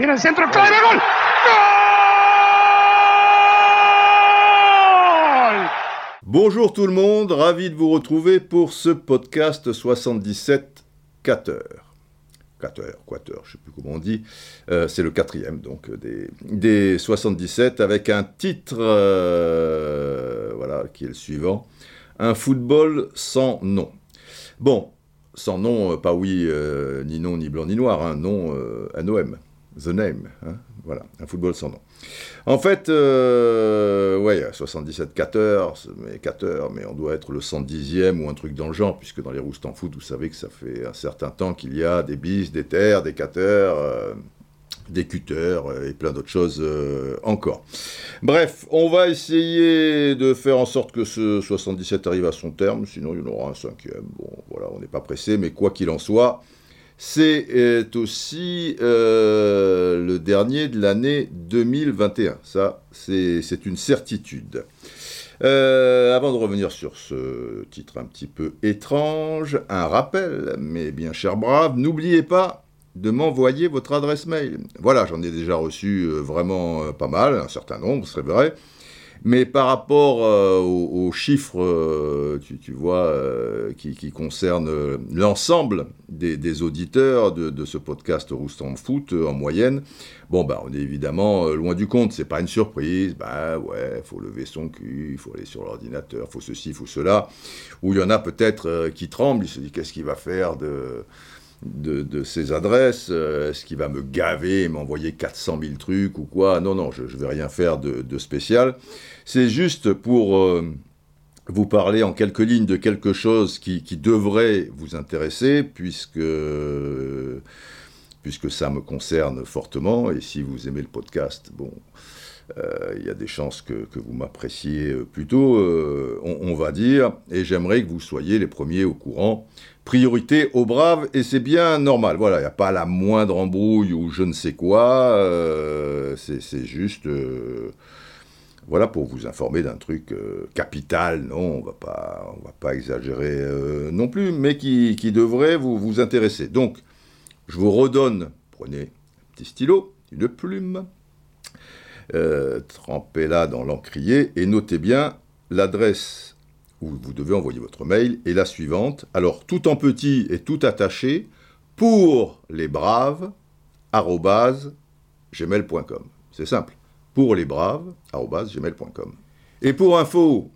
Gol. Bonjour tout le monde, ravi de vous retrouver pour ce podcast 77 4 heures. 4 heures, 4 heures, je ne sais plus comment on dit. Euh, c'est le quatrième donc des, des 77 avec un titre euh, voilà, qui est le suivant. Un football sans nom. Bon, sans nom, euh, pas oui, euh, ni non, ni blanc, ni noir, hein, nom euh, NOM, The Name, hein, voilà, un football sans nom. En fait, euh, ouais, 77 4 heures, mais 4 heures, mais on doit être le 110e ou un truc dans le genre, puisque dans les roustes en foot, vous savez que ça fait un certain temps qu'il y a des bis, des terres, des 4 heures, euh, des cutters euh, et plein d'autres choses euh, encore. Bref, on va essayer de faire en sorte que ce 77 arrive à son terme, sinon il y en aura un cinquième. Bon, voilà, on n'est pas pressé, mais quoi qu'il en soit, c'est euh, aussi euh, le dernier de l'année 2021. Ça, c'est une certitude. Euh, avant de revenir sur ce titre un petit peu étrange, un rappel, mes bien chers braves, n'oubliez pas de m'envoyer votre adresse mail. Voilà, j'en ai déjà reçu vraiment pas mal, un certain nombre, c'est vrai. Mais par rapport euh, aux, chiffres, euh, tu, vois, euh, qui, concernent l'ensemble des, auditeurs de, ce podcast Roustan Foot en moyenne, bon, bah, on est évidemment loin du compte. C'est pas une surprise. Bah ouais, faut lever son cul, il faut aller sur l'ordinateur, faut ceci, faut cela. Ou il y en a peut-être qui tremblent, ils se disent qu'est-ce qu'il va faire de de, de ces adresses, euh, est-ce qu'il va me gaver, m'envoyer 400 000 trucs ou quoi? Non, non, je ne vais rien faire de, spécial. C'est juste pour euh, vous parler en quelques lignes de quelque chose qui, devrait vous intéresser, puisque, puisque ça me concerne fortement, et si vous aimez le podcast, bon, euh, il y a des chances que, que vous m'appréciez plutôt, on va dire, et j'aimerais que vous soyez les premiers au courant. Priorité aux braves, et c'est bien normal. Voilà, il n'y a pas la moindre embrouille ou je ne sais quoi, euh, c'est juste... euh, voilà pour vous informer d'un truc euh, capital, non, on va pas, on va pas exagérer non plus, mais qui, qui devrait vous, vous intéresser. Donc, je vous redonne, prenez un petit stylo, une plume, trempez-la dans l'encrier et notez bien l'adresse où vous devez envoyer votre mail est la suivante. Alors, tout en petit et tout attaché, pour les braves, gmail.com. C'est simple. Pour les braves, gmail.com. Et pour info,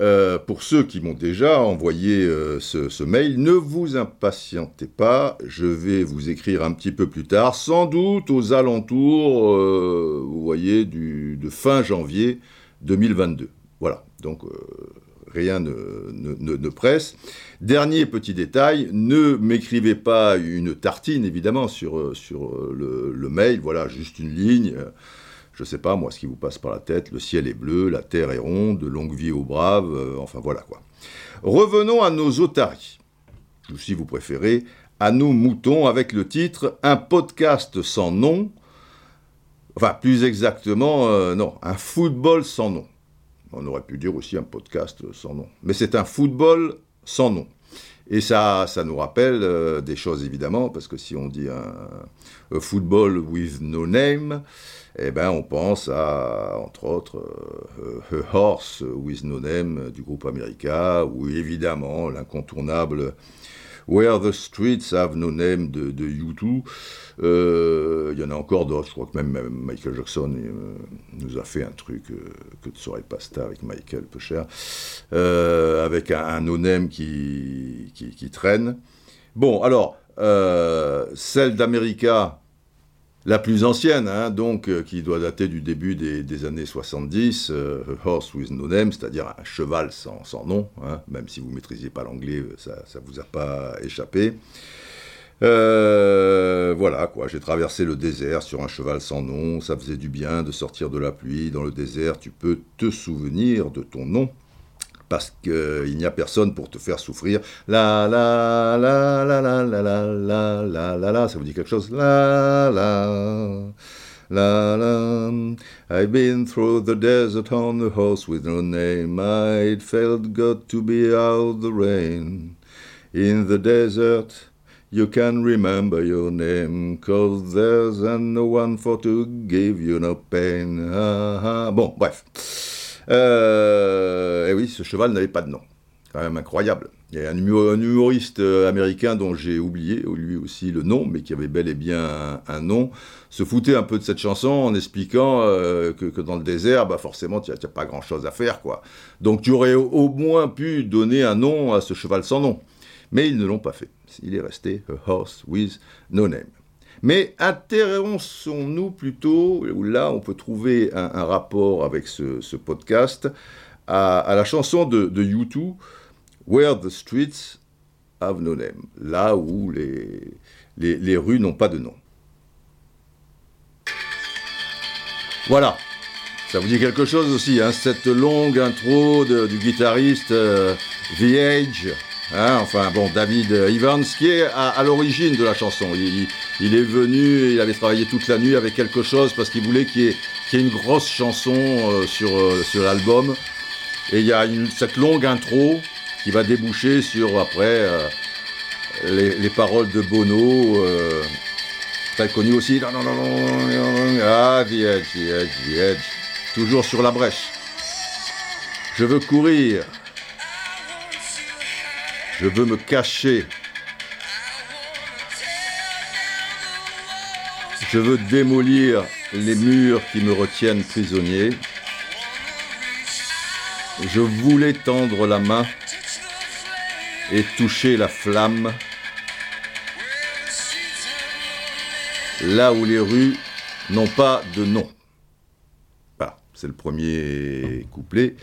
euh, pour ceux qui m'ont déjà envoyé euh, ce, mail, ne vous impatientez pas, je vais vous écrire un petit peu plus tard, sans doute aux alentours, euh, vous voyez, du, de fin janvier 2022. Voilà, donc rien ne, ne- ne- ne presse. Dernier petit détail, ne m'écrivez pas une tartine, évidemment, sur, euh, sur euh, le, mail, voilà, juste une ligne. je sais pas, moi, ce qui vous passe par la tête, le ciel est bleu, la terre est ronde, longue vie aux braves, euh, enfin voilà quoi. Revenons à nos otaries, ou si vous préférez, à nos moutons avec le titre Un podcast sans nom, enfin plus exactement, non, un football sans nom. On aurait pu dire aussi un podcast sans nom. Mais c'est un football sans nom. Et ça, ça nous rappelle euh, des choses évidemment, parce que si on dit un, football with no name, eh ben on pense à, entre autres, euh, A Horse with No Name du groupe America, ou évidemment l'incontournable Where the Streets Have No Name de, de U2. Euh, Il y en a encore d'autres, je crois que même, Michael Jackson euh, nous a fait un truc euh, que de soirée pasta avec Michael, peu cher, euh, avec un, un name qui, qui, qui traîne. Bon, alors, celle d'America, la plus ancienne, hein, donc, euh, qui doit dater du début des, années 70, euh, A Horse with No Name, c'est-à-dire un cheval sans, nom, hein, même si vous ne maîtrisiez pas l'anglais, ça ne vous a pas échappé. Euh, voilà, quoi, j'ai traversé le désert sur un cheval sans nom, ça faisait du bien de sortir de la pluie, dans le désert, tu peux te souvenir de ton nom, parce qu'il n'y a personne pour te faire souffrir. La la la la la la la la la la ça vous dit quelque chose La la la la. I've been through the desert on a horse with no name. I'd felt God to be out the rain. In the desert, You can remember your name, cause there's no one for to give you no pain. Ah, ah. Bon, bref. Euh, et oui, ce cheval n'avait pas de nom. Quand même incroyable. Il y a un, humoriste euh, américain dont j'ai oublié lui aussi le nom, mais qui avait bel et bien un, nom, se foutait un peu de cette chanson en expliquant euh, que, dans le désert, bah forcément, tu n'as pas grand-chose à faire. quoi. Donc tu aurais au moins pu donner un nom à ce cheval sans nom. Mais ils ne l'ont pas fait. Il est resté A Horse with No Name. Mais intéressons-nous plutôt, là on peut trouver un, rapport avec ce, podcast, à, la chanson de, de U2, Where the streets have no name, là où les, les, rues n'ont pas de nom. Voilà, ça vous dit quelque chose aussi, hein, cette longue intro du guitariste euh, The Age, hein, enfin bon, David Evans, qui est à, l'origine de la chanson. Est venu, il avait travaillé toute la nuit avec quelque chose parce qu'il voulait qu'il y, ait une grosse chanson euh, sur, euh, sur l'album. Et il y a cette longue intro qui va déboucher sur après euh, les, paroles de Bono, très connu aussi. Ah, the edge, the. Toujours sur la brèche. Je veux courir. Je veux me cacher. Je veux démolir les murs qui me retiennent prisonnier. Je voulais tendre la main et toucher la flamme là où les rues n'ont pas de nom. Voilà, c'est le premier couplet.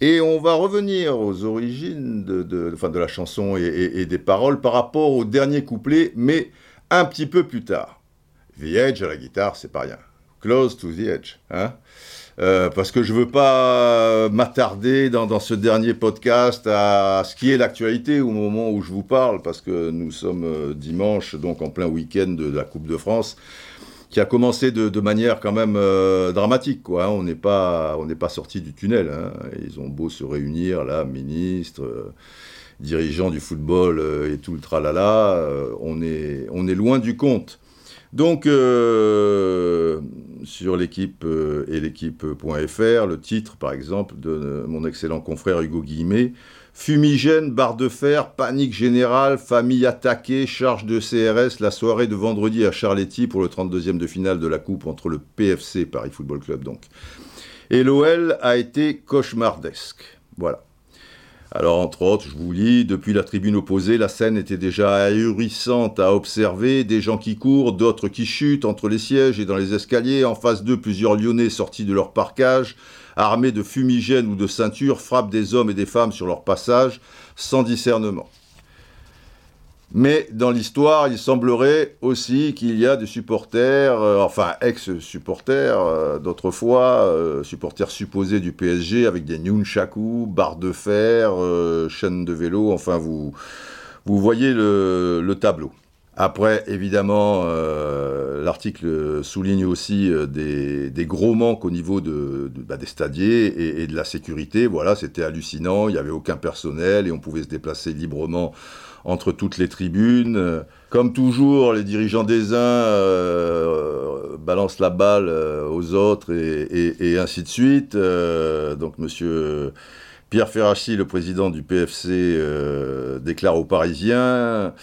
Et on va revenir aux origines de, de la chanson et, des paroles par rapport au dernier couplet, mais un petit peu plus tard. The Edge à la guitare, c'est pas rien. Close to the Edge. Hein euh, parce que je ne veux pas m'attarder dans, ce dernier podcast à ce qui est l'actualité au moment où je vous parle, parce que nous sommes euh, dimanche, donc en plein week-end de la Coupe de France, qui a commencé de, manière quand même euh, dramatique. Quoi, hein. On n'est pas, pas sorti du tunnel. Hein. Ils ont beau se réunir, là, ministres, dirigeants du football et tout le tralala, on, est, on est loin du compte. Donc, euh, sur l'équipe euh, et l'équipe.fr, le titre, par exemple, de mon excellent confrère Hugo Guillemet, Fumigène, barre de fer, panique générale, famille attaquée, charge de CRS, la soirée de vendredi à Charletti pour le 32e de finale de la Coupe entre le PFC, Paris Football Club donc. Et l'OL a été cauchemardesque. Voilà. Alors, entre autres, je vous lis, depuis la tribune opposée, la scène était déjà ahurissante à observer, des gens qui courent, d'autres qui chutent entre les sièges et dans les escaliers, en face d'eux, plusieurs Lyonnais sortis de leur parcage, armés de fumigènes ou de ceintures, frappent des hommes et des femmes sur leur passage, sans discernement. Mais dans l'histoire, il semblerait aussi qu'il y a des supporters, euh, enfin ex-supporters euh, d'autrefois, euh, supporters supposés du PSG avec des nunchaku, barres de fer, chaînes de vélo, enfin vous, vous voyez le, tableau. Après, évidemment, l'article souligne aussi des, gros manques au niveau bah, des stadiers et, et, de la sécurité. Voilà, c'était hallucinant, il n'y avait aucun personnel et on pouvait se déplacer librement entre toutes les tribunes. Comme toujours, les dirigeants des uns euh, balancent la balle euh, aux autres et, ainsi de suite. Euh, donc, monsieur Pierre Ferracci, le président du PFC, déclare aux Parisiens.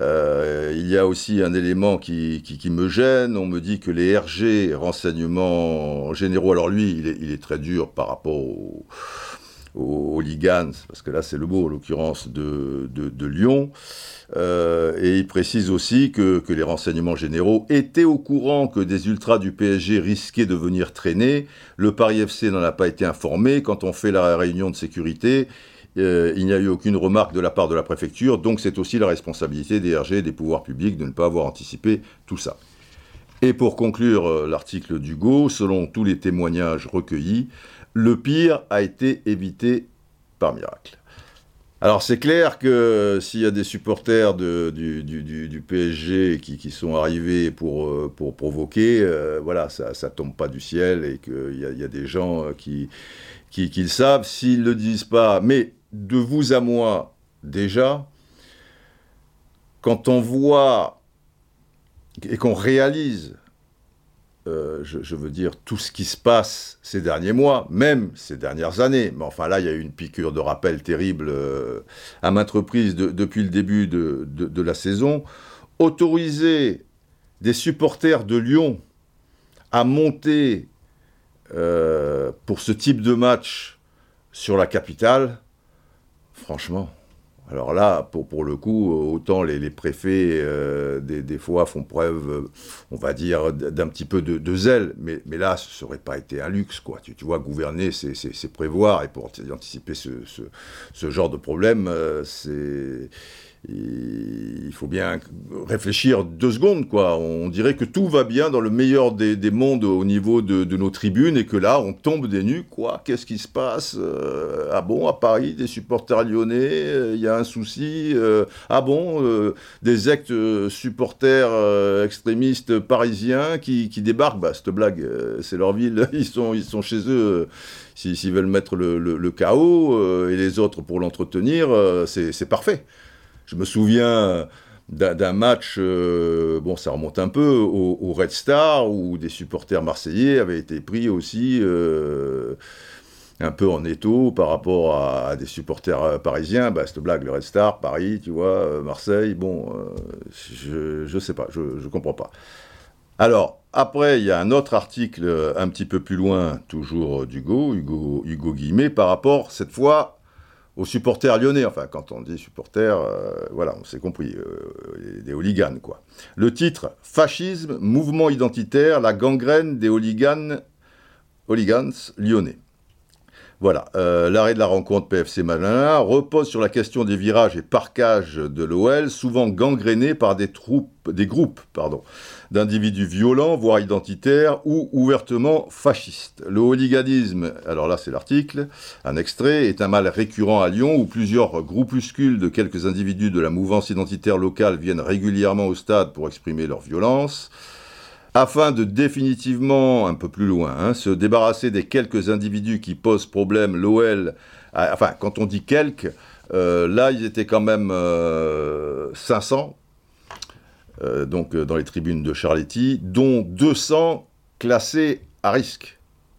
il y a aussi un élément qui, me gêne. On me dit que les RG, renseignements généraux, alors lui, il est, il est très dur par rapport aux aux hooligans, parce que là c'est le mot en l'occurrence de, de, Lyon, euh, et il précise aussi que, que, les renseignements généraux étaient au courant que des ultras du PSG risquaient de venir traîner, le Paris FC n'en a pas été informé, quand on fait la réunion de sécurité, euh, il n'y a eu aucune remarque de la part de la préfecture, donc c'est aussi la responsabilité des RG et des pouvoirs publics de ne pas avoir anticipé tout ça. Et pour conclure euh, l'article d'Hugo, selon tous les témoignages recueillis, le pire a été évité par miracle. Alors c'est clair que s'il y a des supporters du, PSG qui, sont arrivés pour, euh, pour provoquer, euh, voilà, ça ne tombe pas du ciel et qu'il y, a des gens euh, qui, qui, le savent. S'ils ne le disent pas, mais de vous à moi déjà, quand on voit et qu'on réalise, euh, je, veux dire, tout ce qui se passe ces derniers mois, même ces dernières années, mais enfin là, il y a eu une piqûre de rappel terrible euh, à maintes reprises depuis le début de, la saison, autoriser des supporters de Lyon à monter euh, pour ce type de match sur la capitale, franchement, alors là, pour, pour le coup, autant les, préfets, euh, des, fois, font preuve, euh, on va dire, d'un petit peu de, zèle, mais, là, ce n'aurait pas été un luxe, quoi. Tu, vois, gouverner, c'est prévoir, et pour anticiper ce, ce, ce genre de problème, euh, c'est il faut bien réfléchir deux secondes, quoi. On dirait que tout va bien dans le meilleur des, mondes au niveau de, nos tribunes et que là, on tombe des nues, quoi? Qu'est-ce qui se passe? Euh, Ah bon, à Paris, des supporters lyonnais, euh, il y a un souci. Euh, ah bon, des ex-supporters extrémistes parisiens qui, débarquent. Bah, cette blague, c'est leur ville, ils sont, ils sont chez eux. S'ils veulent mettre le chaos et les autres pour l'entretenir, c'est parfait. Je me souviens d'un match, euh, bon, ça remonte un peu, au, Red Star, où des supporters marseillais avaient été pris aussi euh, un peu en étau par rapport à, des supporters euh, parisiens. Bah, cette blague, le Red Star, Paris, tu vois, Marseille, bon, je ne sais pas, je ne comprends pas. Alors, après, il y a un autre article un petit peu plus loin, toujours d'Hugo, Hugo, Hugo Guillemet, par rapport, cette fois, aux supporters lyonnais. Enfin, quand on dit supporters, euh, voilà, on s'est compris, euh, des hooligans, quoi. Le titre Fascisme, mouvement identitaire, la gangrène des hooligans, lyonnais. Voilà, euh, l'arrêt de la rencontre PFC Malin repose sur la question des virages et parcages de l'OL, souvent gangrénés par des, troupes, des groupes pardon, d'individus violents, voire identitaires, ou ouvertement fascistes. Le hooliganisme, alors là c'est l'article, un extrait, est un mal récurrent à Lyon, où plusieurs groupuscules de quelques individus de la mouvance identitaire locale viennent régulièrement au stade pour exprimer leur violence afin de définitivement, un peu plus loin, hein, se débarrasser des quelques individus qui posent problème, l'OL, enfin, quand on dit quelques, euh, là, ils étaient quand même 500, euh, euh, donc dans les tribunes de Charletti, dont 200 classés à risque.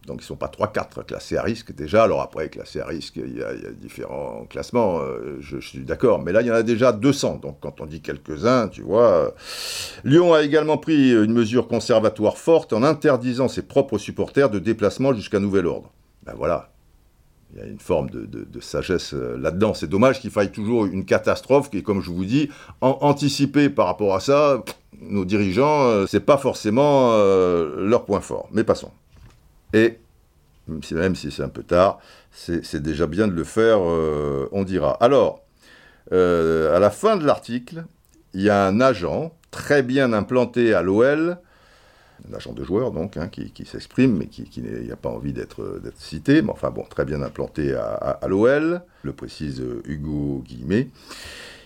Donc ils ne sont pas 3-4 classés à risque déjà. Alors après, classés à risque, il y a, différents classements, euh, je, suis d'accord. Mais là, il y en a déjà 200. Donc quand on dit quelques-uns, tu vois. Euh, Lyon a également pris une mesure conservatoire forte en interdisant ses propres supporters de déplacement jusqu'à nouvel ordre. Ben voilà. Il y a une forme de, sagesse euh, là-dedans. C'est dommage qu'il faille toujours une catastrophe qui, comme je vous dis, anticiper par rapport à ça, nos dirigeants, c'est pas forcément leur point fort. Mais passons. Et, même si c'est un peu tard, c'est déjà bien de le faire, euh, on dira. Alors, euh, à la fin de l'article, il y a un agent très bien implanté à l'OL, un agent de joueur donc, hein, qui, s'exprime, mais qui, n'a pas envie d'être cité, mais enfin bon, très bien implanté à, l'OL, le précise Hugo Guillemet.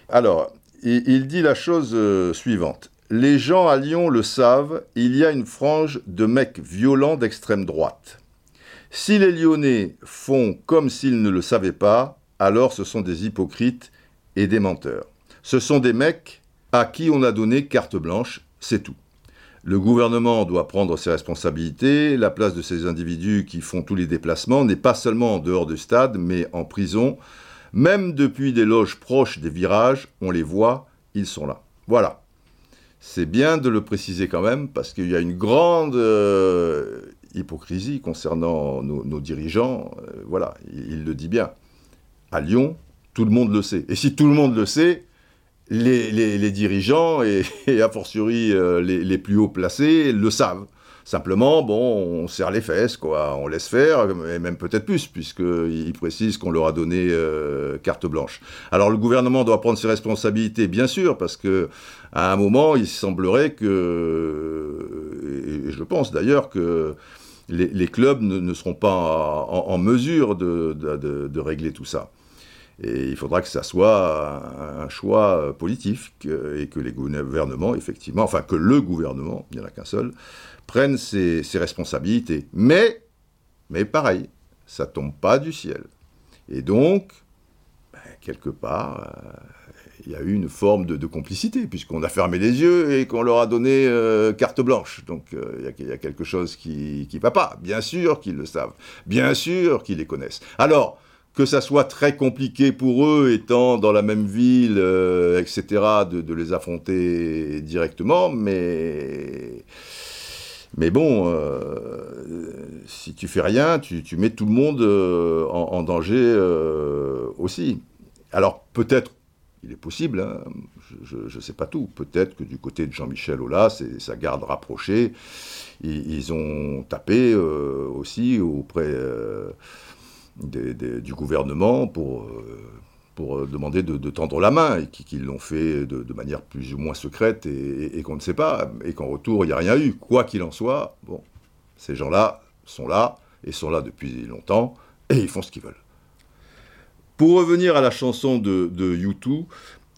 Alors, il, dit la chose euh, suivante. Les gens à Lyon le savent, il y a une frange de mecs violents d'extrême droite. Si les Lyonnais font comme s'ils ne le savaient pas, alors ce sont des hypocrites et des menteurs. Ce sont des mecs à qui on a donné carte blanche, c'est tout. Le gouvernement doit prendre ses responsabilités, la place de ces individus qui font tous les déplacements n'est pas seulement en dehors du stade, mais en prison. Même depuis des loges proches des virages, on les voit, ils sont là. Voilà c'est bien de le préciser quand même, parce qu'il y a une grande euh, hypocrisie concernant nos, dirigeants. Euh, voilà, il, le dit bien. À Lyon, tout le monde le sait. Et si tout le monde le sait, les, dirigeants, et, a fortiori euh, les, plus haut placés, le savent. Simplement, bon, on serre les fesses, quoi, on laisse faire, et même peut-être plus, puisqu'il précise qu'on leur a donné euh, carte blanche. Alors le gouvernement doit prendre ses responsabilités, bien sûr, parce que à un moment, il semblerait que, et je pense d'ailleurs que les, clubs ne, seront pas en, mesure de, régler tout ça. Et il faudra que ça soit un, choix politique et que les gouvernements, effectivement, enfin que le gouvernement, il n'y en a qu'un seul, prennent ses, responsabilités. Mais, mais pareil, ça tombe pas du ciel. Et donc, ben, quelque part, il y a eu une forme de, complicité, puisqu'on a fermé les yeux et qu'on leur a donné carte blanche. Donc il y, a quelque chose qui ne va pas. Bien sûr qu'ils le savent, bien sûr qu'ils les connaissent. Alors, que ça soit très compliqué pour eux, étant dans la même ville, etc., de, les affronter directement, mais mais bon, euh, si tu fais rien, tu, mets tout le monde euh, en, danger euh, aussi. Alors peut-être, il est possible, hein, je ne sais pas tout, peut-être que du côté de Jean-Michel Aulas et sa garde rapprochée, ils, ont tapé aussi auprès du gouvernement pour pour euh, demander de, tendre la main, et qu'ils l'ont fait de, manière plus ou moins secrète, et, qu'on ne sait pas, et qu'en retour, il n'y a rien eu. Quoi qu'il en soit, bon, ces gens-là sont là, et sont là depuis longtemps, et ils font ce qu'ils veulent. Pour revenir à la chanson de, de U2,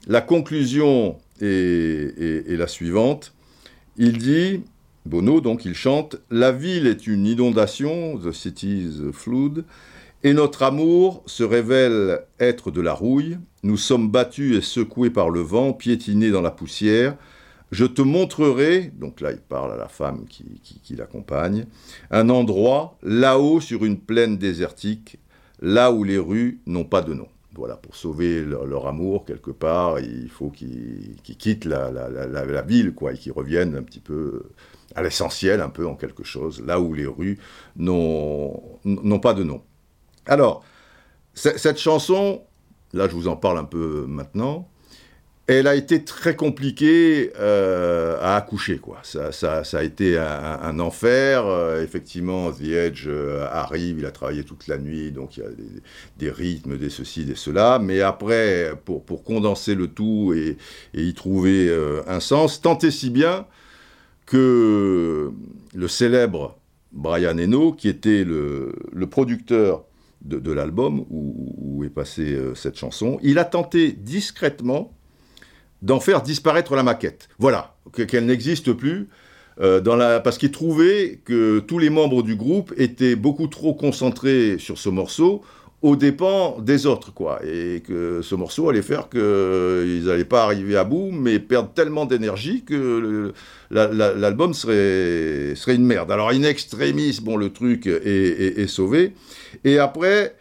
la conclusion est, est la suivante. Il dit, Bono, donc, il chante La ville est une inondation, The city is a flood. Et notre amour se révèle être de la rouille. Nous sommes battus et secoués par le vent, piétinés dans la poussière. Je te montrerai, donc là il parle à la femme qui, l'accompagne, un endroit là-haut sur une plaine désertique, là où les rues n'ont pas de nom. Voilà, pour sauver leur, amour, quelque part, il faut qu'ils quittent la, ville, quoi, et qu'ils reviennent un petit peu à l'essentiel, un peu en quelque chose, là où les rues n'ont pas de nom. Alors, cette chanson, là je vous en parle un peu maintenant, elle a été très compliquée euh, à accoucher, quoi. Ça, a été un, enfer. Euh, effectivement, The Edge euh, arrive, il a travaillé toute la nuit, donc il y a des, rythmes, des ceci, des cela. Mais après, pour, condenser le tout et, y trouver un sens, tant et si bien que le célèbre Brian Eno, qui était le producteur de, l'album où, est passée euh, cette chanson, il a tenté discrètement d'en faire disparaître la maquette. Voilà, qu'elle n'existe plus. Euh, dans la... parce qu'il trouvait que tous les membres du groupe étaient beaucoup trop concentrés sur ce morceau aux dépens des autres, quoi. Et que ce morceau allait faire qu'ils n'allaient pas arriver à bout, mais perdre tellement d'énergie que l'album serait, serait une merde. Alors, in extremis, bon, le truc est, sauvé. Et après,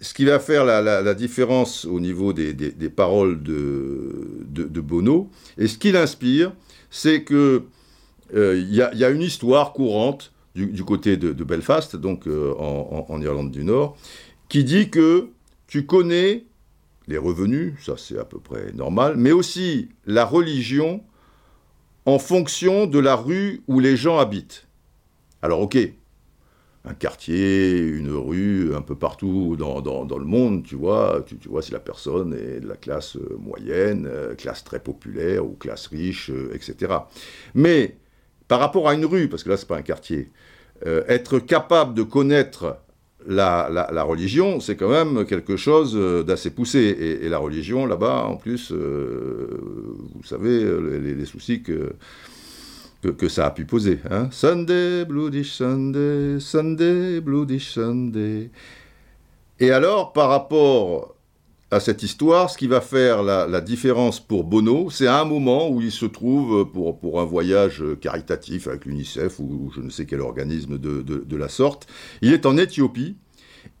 ce qui va faire la, différence au niveau des, paroles de, de, Bono, et ce qui l'inspire, c'est que euh, il y, a une histoire courante du, côté de, Belfast, donc euh, en Irlande du Nord, qui dit que tu connais les revenus, ça c'est à peu près normal, mais aussi la religion en fonction de la rue où les gens habitent. Alors ok, un quartier, une rue, un peu partout dans, le monde, tu vois, tu, vois si la personne est de la classe euh, moyenne, euh, classe très populaire ou classe riche, euh, etc. Mais par rapport à une rue, parce que là c'est pas un quartier, être capable de connaître la, religion, c'est quand même quelque chose euh, d'assez poussé. Et, la religion, là-bas, en plus, euh, vous savez, les, soucis que, que, ça a pu poser. Hein. Sunday, Bloody Sunday, Sunday, Bloody Sunday. Et alors, par rapport à cette histoire, ce qui va faire la, différence pour Bono, c'est à un moment où il se trouve pour, pour un voyage caritatif avec l'UNICEF ou, je ne sais quel organisme de, de, la sorte. Il est en Éthiopie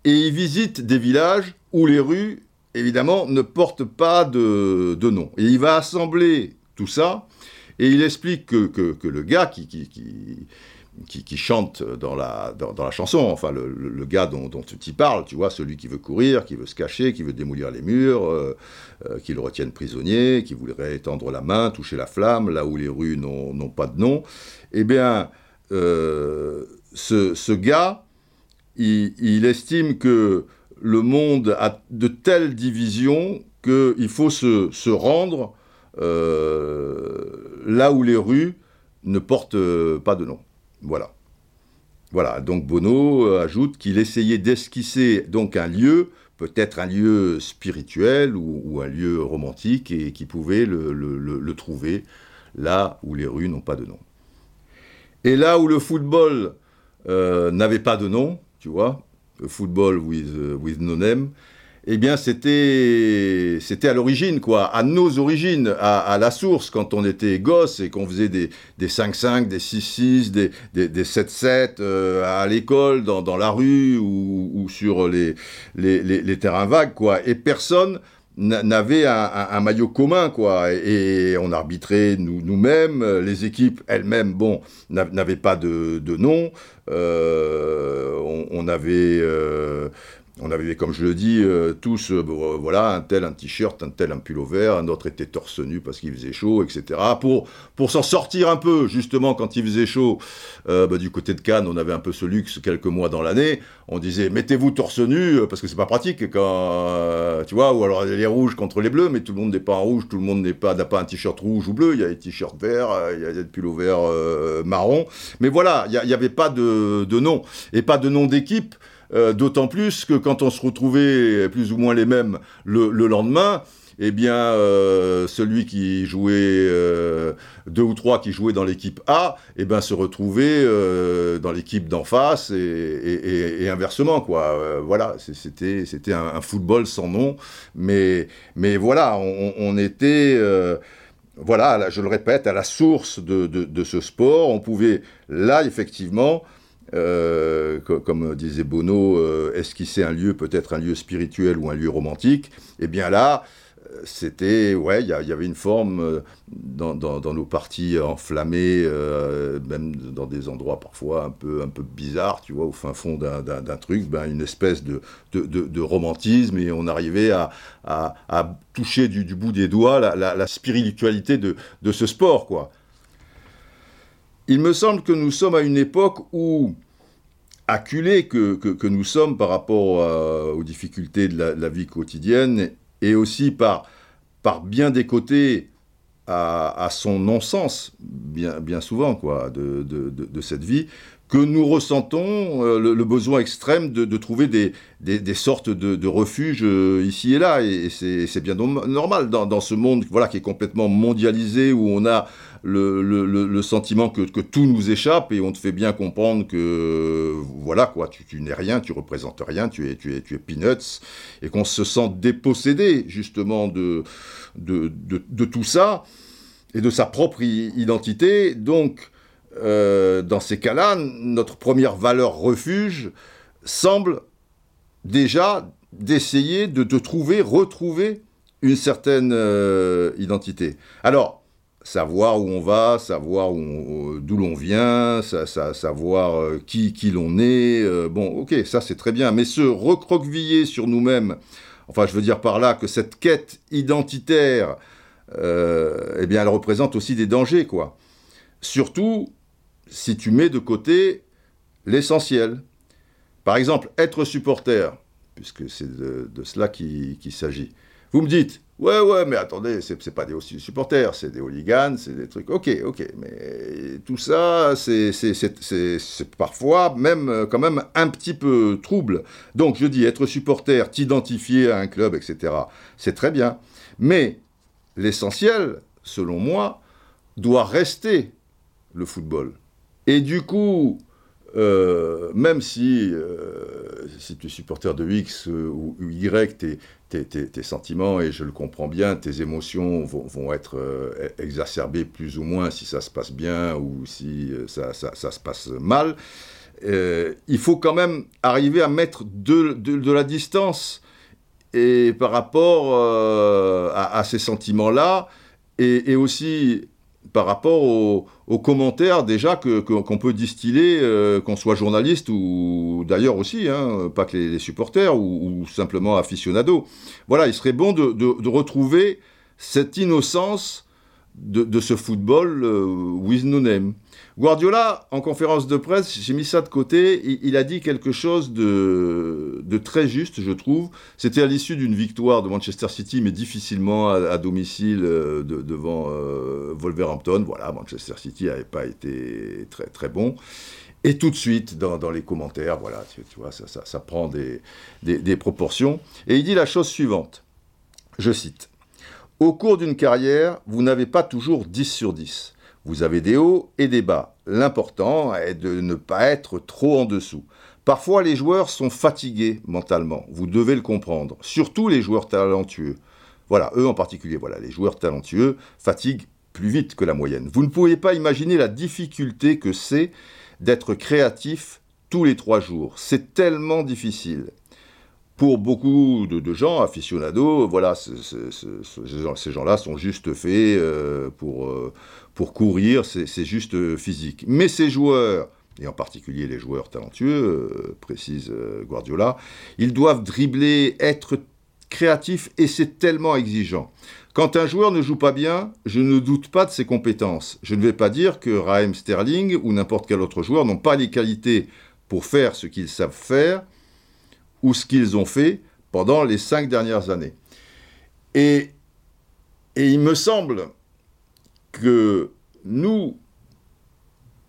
et il visite des villages où les rues, évidemment, ne portent pas de, de nom. Et il va assembler tout ça et il explique que, que, le gars qui, qui qui, chante dans la, dans, la chanson, enfin le, gars dont, dont, tu parles, tu vois, celui qui veut courir, qui veut se cacher, qui veut démolir les murs, euh, euh, qui le retiennent prisonnier, qui voudrait étendre la main, toucher la flamme, là où les rues n'ont pas de nom, eh bien, euh, ce, ce, gars, il, il, estime que le monde a de telles divisions qu'il faut se, se rendre là où les rues ne portent pas de nom. Voilà. Voilà, donc Bono euh, ajoute qu'il essayait d'esquisser donc un lieu, peut-être un lieu spirituel ou, un lieu romantique, et qui pouvait le, trouver là où les rues n'ont pas de nom. Et là où le football euh, n'avait pas de nom, tu vois, football with, euh, with no name, eh bien, c'était, c'était à l'origine, quoi, à nos origines, à, la source, quand on était gosse et qu'on faisait des, des 5-5, des 6-6, des, des, 7-7 euh, à l'école, dans, dans, la rue ou, sur les, les, les, terrains vagues, quoi. Et personne n'avait un, maillot commun, quoi. Et, on arbitrait nous, nous-mêmes, les équipes elles-mêmes, bon, n'avaient pas de, de nom. Euh, on, on, avait... Euh, on avait, comme je le dis, euh, tous, euh, euh, voilà, un tel un t-shirt, un tel un pull vert, un autre était torse nu parce qu'il faisait chaud, etc. Pour, pour s'en sortir un peu, justement, quand il faisait chaud, bah, du côté de Cannes, on avait un peu ce luxe quelques mois dans l'année. On disait, mettez-vous torse nu, parce que c'est pas pratique quand, tu vois, ou alors les rouges contre les bleus, mais tout le monde n'est pas en rouge, tout le monde n'est pas, n'a pas un t-shirt rouge ou bleu, il y a des t-shirts verts, il y a des pulls verts marron. Mais voilà, il n'y avait pas de, de nom, et pas de nom d'équipe. Euh, d'autant plus que quand on se retrouvait plus ou moins les mêmes le, lendemain, eh bien, euh, celui qui jouait, euh, deux ou trois qui jouaient dans l'équipe A, eh ben, se retrouvait dans l'équipe d'en face et, inversement, quoi. voilà, c'était, un, football sans nom, mais, mais voilà, on, était voilà, je le répète, à la source de, ce sport. On pouvait, là, effectivement, euh, comme disait Bono, euh, esquisser un lieu, peut-être un lieu spirituel ou un lieu romantique, eh bien là, euh, c'était, ouais, il y, avait une forme dans, nos parties enflammées, même dans des endroits parfois un peu, un peu bizarres, tu vois, au fin fond d'un truc, ben, une espèce de, romantisme, et on arrivait à, à, toucher du, bout des doigts la, la spiritualité de, ce sport, quoi. Il me semble que nous sommes à une époque où, acculés que, nous sommes par rapport aux difficultés de la, vie quotidienne, et aussi par, bien des côtés à, son non-sens, bien, souvent, quoi, de, cette vie, que nous ressentons euh, le, besoin extrême de, trouver des, des, sortes de, refuges euh, ici et là. Et, c'est bien normal dans, dans, ce monde voilà, qui est complètement mondialisé, où on a le, sentiment que, tout nous échappe et on te fait bien comprendre que voilà quoi, tu, n'es rien, tu représentes rien, tu es, tu es, tu es peanuts et qu'on se sent dépossédé justement de, de, tout ça et de sa propre identité. Donc, euh, dans ces cas-là, notre première valeur refuge semble déjà d'essayer de trouver, retrouver une certaine euh, identité. Alors, savoir où on va, savoir d'où l'on vient, savoir euh, qui, qui l'on est. Bon, ok, ça c'est très bien, mais se recroqueviller sur nous-mêmes, enfin je veux dire par là que cette quête identitaire, eh bien elle représente aussi des dangers, quoi. Surtout si tu mets de côté l'essentiel. Par exemple, être supporter, puisque c'est de, cela qu'il s'agit. Vous me dites, Ouais, ouais, mais attendez, c'est pas des supporters, c'est des hooligans, c'est des trucs. Ok, ok, mais tout ça, c'est parfois même euh, quand même un petit peu trouble. Donc je dis, être supporter, t'identifier à un club, etc., c'est très bien. Mais l'essentiel, selon moi, doit rester le football. Et du coup, euh, même si, euh, si tu es supporter de X ou Y, tes, tes, sentiments, et je le comprends bien, tes émotions vont, être euh, exacerbées plus ou moins si ça se passe bien ou si ça, se passe mal, il faut quand même arriver à mettre de, la distance. Et par rapport à, ces sentiments-là, et aussi par rapport aux, commentaires déjà qu'on peut distiller, euh, qu'on soit journaliste ou d'ailleurs aussi, hein, pas que les, supporters ou, simplement aficionados. Voilà, il serait bon de retrouver cette innocence de, ce football euh, with no name. Guardiola, en conférence de presse, j'ai mis ça de côté, il, a dit quelque chose de, très juste, je trouve. C'était à l'issue d'une victoire de Manchester City, mais difficilement à, domicile euh, devant euh, Wolverhampton. Voilà, Manchester City n'avait pas été très, très bon. Et tout de suite, dans, les commentaires, voilà, tu, vois, ça, prend des proportions. Et il dit la chose suivante, je cite. Au cours d'une carrière, vous n'avez pas toujours 10 sur 10. Vous avez des hauts et des bas. L'important est de ne pas être trop en dessous. Parfois, les joueurs sont fatigués mentalement. Vous devez le comprendre. Surtout les joueurs talentueux. Voilà, eux en particulier. Voilà, les joueurs talentueux fatiguent plus vite que la moyenne. Vous ne pouvez pas imaginer la difficulté que c'est d'être créatif tous les trois jours. C'est tellement difficile. Pour beaucoup de, gens, aficionados, voilà, ces gens-là sont juste faits euh, pour, euh, pour courir, c'est juste physique. Mais ces joueurs, et en particulier les joueurs talentueux, euh, précise Guardiola, ils doivent dribbler, être créatifs, et c'est tellement exigeant. Quand un joueur ne joue pas bien, je ne doute pas de ses compétences. Je ne vais pas dire que Raheem Sterling ou n'importe quel autre joueur n'ont pas les qualités pour faire ce qu'ils savent faire ou ce qu'ils ont fait pendant les cinq dernières années. Et, il me semble que nous,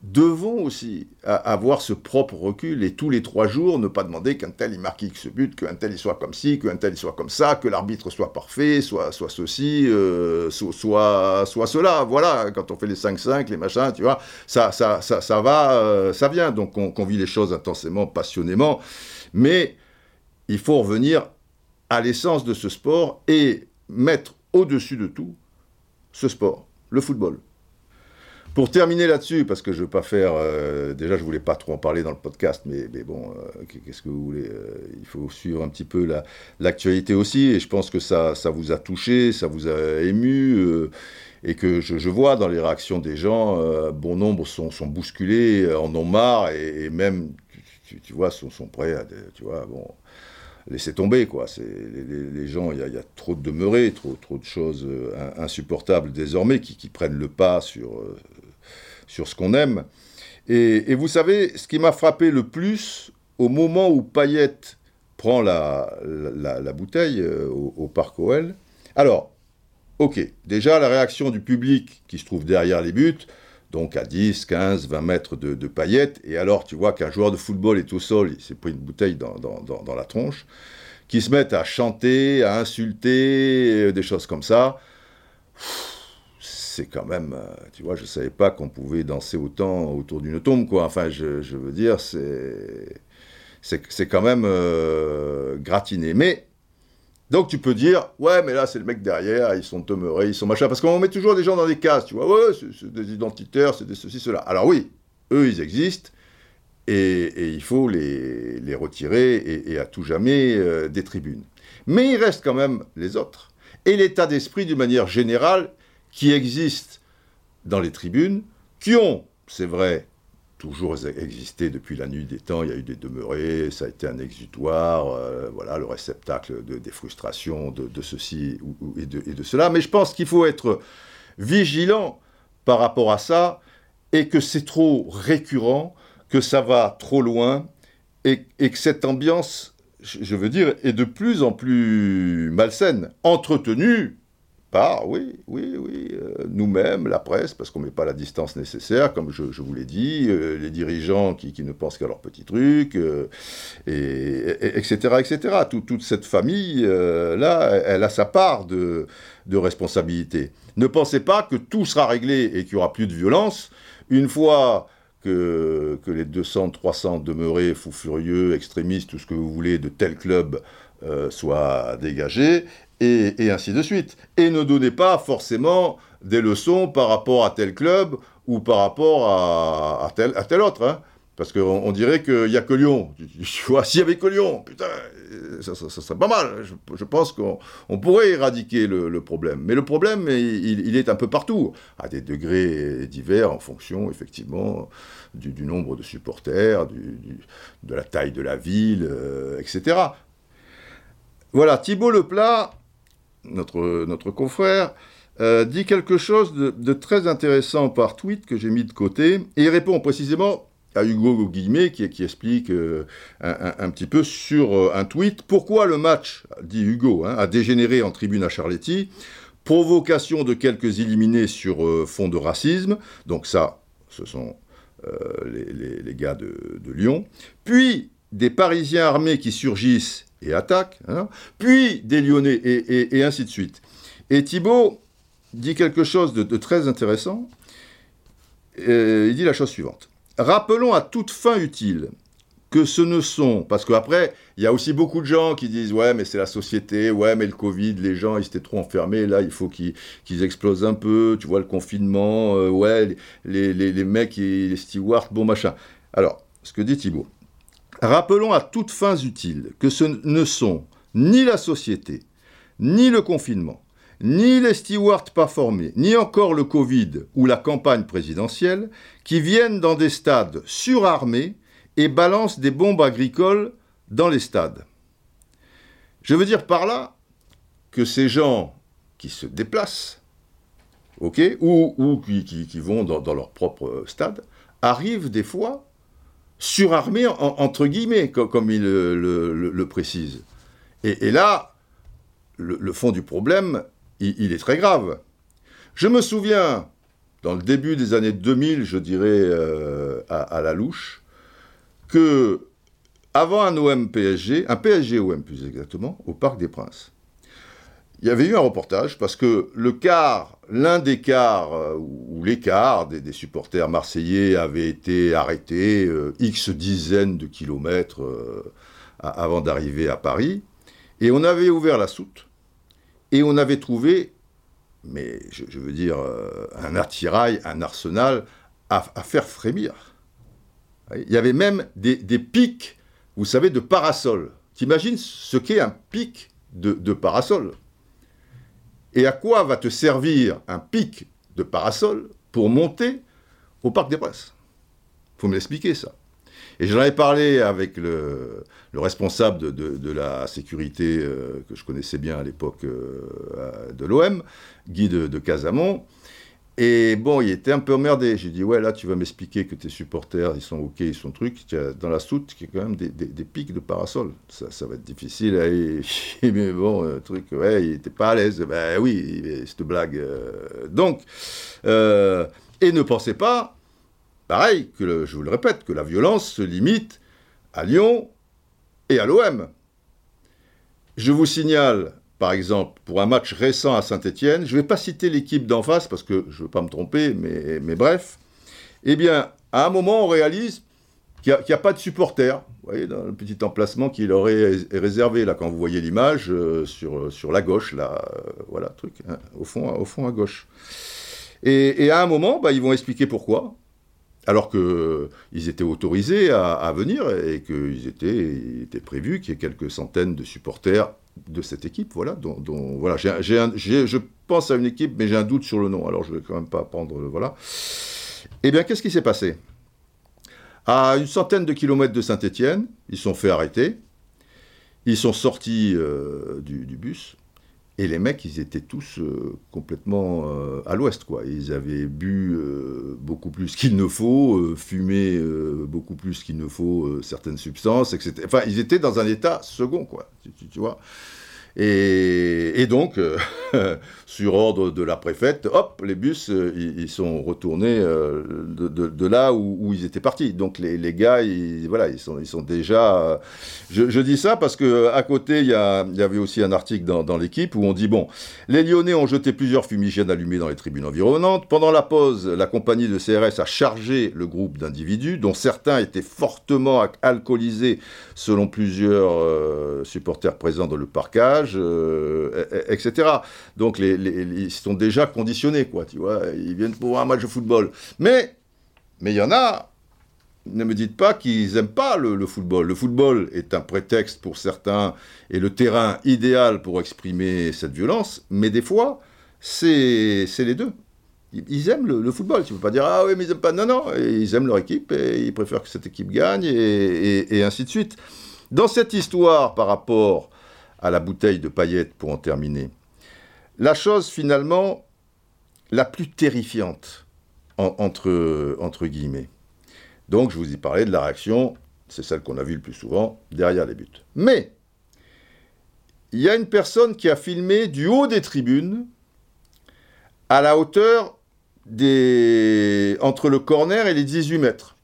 devons aussi avoir ce propre recul et tous les trois jours ne pas demander qu'un tel il marque X but, qu'un tel il soit comme ci, qu'un tel il soit comme ça, que l'arbitre soit parfait, soit, soit ceci, euh, soit, soit cela. Voilà, quand on fait les 5-5, les machins, tu vois, ça, ça, ça, ça va, euh, ça vient. Donc on, on vit les choses intensément, passionnément. Mais il faut revenir à l'essence de ce sport et mettre au-dessus de tout ce sport, le football. Pour terminer là-dessus, parce que je ne veux pas faire. Euh, déjà, je ne voulais pas trop en parler dans le podcast, mais, bon, euh, qu'est-ce que vous voulez euh, Il faut suivre un petit peu l'actualité aussi, et je pense que ça, ça vous a touché, ça vous a ému, et que je, vois dans les réactions des gens, bon nombre sont, bousculés, en ont marre, et, même, tu, vois, sont, sont prêts à. Tu vois, bon laisser tomber, quoi. C'est, les, gens, il y, a trop de demeurés, trop, trop de choses insupportables désormais qui, prennent le pas sur, sur ce qu'on aime. Et, vous savez, ce qui m'a frappé le plus, au moment où Payet prend la, la, bouteille euh, au, Parc OL, alors, ok, déjà la réaction du public qui se trouve derrière les buts, donc à 10, 15, 20 mètres de, de et alors tu vois qu'un joueur de football est au sol, il s'est pris une bouteille dans, la tronche, qui se mettent à chanter, à insulter, euh, des choses comme ça c'est quand même, euh, tu vois, je savais pas qu'on pouvait danser autant autour d'une tombe, quoi. Enfin, je, veux dire, c'est, c'est, quand même euh, gratiné. Mais, donc tu peux dire, ouais, mais là, c'est le mec derrière, ils sont demeurés, ils sont machin, parce qu'on met toujours des gens dans des cases, tu vois, ouais, c'est, des identitaires, c'est des ceci, cela. Alors oui, eux, ils existent, et, il faut les, retirer, et, à tout jamais, euh, des tribunes. Mais il reste quand même les autres. Et l'état d'esprit, d'une manière générale, qui existent dans les tribunes, qui ont, c'est vrai, toujours existé depuis la nuit des temps. Il y a eu des demeurés, ça a été un exutoire, euh, voilà, le réceptacle de, des frustrations de, ceci et, de, cela. Mais je pense qu'il faut être vigilant par rapport à ça et que c'est trop récurrent, que ça va trop loin et, et que cette ambiance, je veux dire, est de plus en plus malsaine, entretenue par, oui, oui, oui, euh, nous-mêmes, la presse, parce qu'on ne met pas la distance nécessaire, comme je, vous l'ai dit, euh, les dirigeants qui, ne pensent qu'à leurs petits trucs, euh, et, etc., etc. toute cette famille-là, elle a sa part de, de, responsabilité. Ne pensez pas que tout sera réglé et qu'il n'y aura plus de violence une fois que, que les 200, 300 demeurés fous furieux, extrémistes, tout ce que vous voulez, de tel club soient dégagés, et, ainsi de suite. Et ne donnez pas forcément des leçons par rapport à tel club ou par rapport à, tel, à tel autre. Hein. Parce qu'on on dirait qu'il n'y a que Lyon. Tu vois, s'il n'y avait que Lyon, putain, ça, serait pas mal. Je, pense qu'on pourrait éradiquer le, problème. Mais le problème, il, est un peu partout, à des degrés divers en fonction, effectivement, du, nombre de supporters, de la taille de la ville, euh, etc. Voilà, Thibault Leplat, notre, notre confrère, euh, dit quelque chose de, très intéressant par tweet que j'ai mis de côté, et il répond précisément à Hugo Guillemet qui, explique euh, un, petit peu sur euh, un tweet pourquoi le match, dit Hugo, hein, a dégénéré en tribune à Charletti, provocation de quelques éliminés sur fond de racisme, donc ça, ce sont les, gars de Lyon, puis des Parisiens armés qui surgissent et attaque, hein. puis des Lyonnais, et, ainsi de suite. Et Thibault dit quelque chose de, très intéressant. il dit la chose suivante. Rappelons à toute fin utile que ce ne sont, parce qu'après, il y a aussi beaucoup de gens qui disent ouais mais c'est la société, ouais mais le Covid, les gens ils étaient trop enfermés, là il faut qu'ils explosent un peu, tu vois le confinement, euh, ouais les, les, mecs, les stewards, bon machin. Alors, ce que dit Thibault, rappelons à toutes fins utiles que ce ne sont ni la société, ni le confinement, ni les stewards pas formés, ni encore le Covid ou la campagne présidentielle qui viennent dans des stades surarmés et balance des bombes agricoles dans les stades. Je veux dire par là que ces gens qui se déplacent, ou, qui, vont dans, leur propre stade, arrivent des fois surarmés, entre guillemets, comme, il le, précise. Et, là, le, fond du problème, il, est très grave. Je me souviens, dans le début des années 2000, je dirais euh, à, la louche, que avant un OM PSG, un PSG OM plus exactement, au Parc des Princes, il y avait eu un reportage parce que le quart, l'un des quarts euh, ou quarts des, supporters marseillais avait été arrêté euh, X dizaines de kilomètres euh, avant d'arriver à Paris. Et on avait ouvert la soute et on avait trouvé, mais je, veux dire, un attirail, un arsenal à faire frémir. Il y avait même des, pics, vous savez, de parasol. T'imagines ce qu'est un pic de, parasol? Et à quoi va te servir un pic de parasol pour monter au Parc des Princes? Faut me l'expliquer, ça. Et j'en avais parlé avec le, responsable de, la sécurité euh, que je connaissais bien à l'époque euh, de l'OM, Guy de, de Casamont. Et bon, il était un peu emmerdé. J'ai dit, ouais, là, tu vas m'expliquer que tes supporters, ils sont OK, ils sont trucs. Dans la soute, il y a quand même des, pics de parasol. Ça, va être difficile. Mais bon, un truc, ouais, il n'était pas à l'aise. Ben oui, cette blague. Euh. donc, euh, et ne pensez pas, pareil, que je vous le répète, que la violence se limite à Lyon et à l'OM. Je vous signale par exemple, pour un match récent à Saint-Etienne, je ne vais pas citer l'équipe d'en face parce que je ne veux pas me tromper, mais, bref, eh bien, à un moment, on réalise qu'il n'y a, pas de supporters. Vous voyez, dans le petit emplacement qui leur est réservé, là, quand vous voyez l'image, euh, sur, sur la gauche, là, euh, voilà, truc, hein, au, fond, au fond à gauche. Et, à un moment, bah, ils vont expliquer pourquoi alors qu'ils euh, étaient autorisés à, venir et qu'ils étaient, était prévu qu'il y ait quelques centaines de supporters de cette équipe, voilà, dont, je pense à une équipe, mais j'ai un doute sur le nom, alors je vais quand même pas prendre, voilà. Eh bien, qu'est-ce qui s'est passé? À une centaine de kilomètres de Saint-Étienne, ils sont fait arrêter, ils sont sortis euh, du, bus, et les mecs, ils étaient tous euh, complètement euh, à l'ouest, quoi. Ils avaient bu beaucoup plus qu'il ne faut, fumé beaucoup plus qu'il ne faut certaines substances, etc. Enfin, ils étaient dans un état second, quoi. tu vois et, donc, euh, sur ordre de la préfète, hop, les bus, euh, ils, sont retournés euh, de, là où, ils étaient partis. Donc les, les gars, ils, voilà, ils sont, ils sont déjà... Je, dis ça parce que à côté, il y, avait aussi un article dans, l'équipe où on dit, bon, les Lyonnais ont jeté plusieurs fumigènes allumés dans les tribunes environnantes. Pendant la pause, la compagnie de CRS a chargé le groupe d'individus, dont certains étaient fortement alcoolisés, selon plusieurs supporters présents dans le parcage. Euh, etc. Donc les, ils sont déjà conditionnés, quoi, tu vois. Ils viennent pour un match de football. Mais mais il y en a. Ne me dites pas qu'ils n'aiment pas le, football. Le football est un prétexte pour certains et le terrain idéal pour exprimer cette violence, mais des fois, c'est les deux. Ils aiment le, football. Tu ne peux pas dire Ah oui, mais ils n'aiment pas. Non, non, ils aiment leur équipe et ils préfèrent que cette équipe gagne et ainsi de suite. Dans cette histoire par rapport à la bouteille de paillettes pour en terminer. La chose finalement la plus terrifiante, entre, guillemets. Donc je vous ai parlé de la réaction, c'est celle qu'on a vue le plus souvent, derrière les buts. Mais il y a une personne qui a filmé du haut des tribunes, à la hauteur des... entre le corner et les 18 mètres.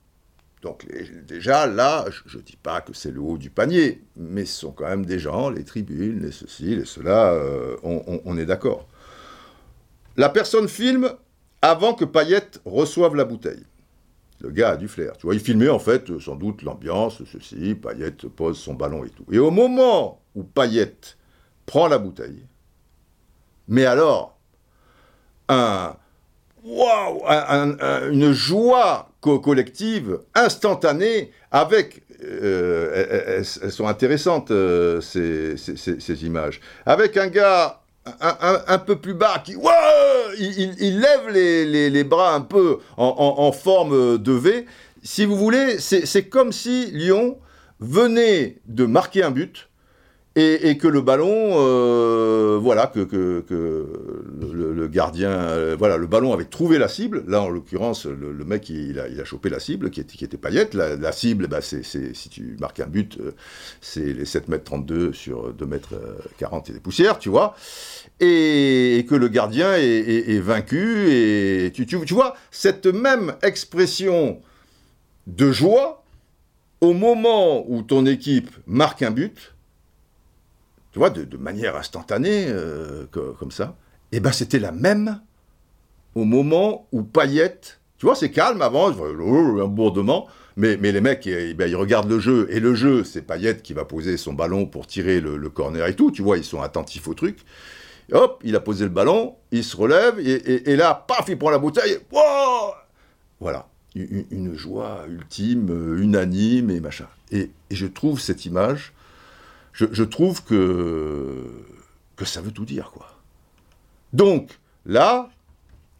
Donc déjà, là, je ne dis pas que c'est le haut du panier, mais ce sont quand même des gens, les tribunes, les ceci, les cela, euh, on, est d'accord. La personne filme avant que Payette reçoive la bouteille. Le gars a du flair. Tu vois, il filmait en fait sans doute l'ambiance, ceci, Payette pose son ballon et tout. Et au moment où Payette prend la bouteille, mais alors, un, wow, une joie collective instantanée avec euh, elles, sont intéressantes euh, ces, ces, images. Avec un gars un, peu plus bas qui il, il, lève les, les, bras un peu en, en, forme de V. Si vous voulez c'est comme si Lyon venait de marquer un but et, que le ballon, euh, voilà, que, le, gardien, euh, voilà, le ballon avait trouvé la cible. Là, en l'occurrence, le, mec, il a, chopé la cible, qui était, qui était paillette. La, cible, bah, c'est, si tu marques un but, euh, c'est les 7 mètres 32 sur 2 mètres 40 et des poussières, tu vois. Et, que le gardien est, vaincu. Et tu vois, cette même expression de joie, au moment où ton équipe marque un but, tu vois, de, manière instantanée, euh, comme ça, et eh ben c'était la même au moment où Payette, tu vois, c'est calme avant, un bourdement, mais, mais les mecs, eh ben, ils regardent le jeu, et le jeu, c'est Payette qui va poser son ballon pour tirer le, corner et tout, tu vois, ils sont attentifs au truc. hop, il a posé le ballon, il se relève, et, là, paf, il prend la bouteille, voilà, une, joie ultime, unanime, et machin. et je trouve cette image je, trouve que, ça veut tout dire, quoi. Donc, là,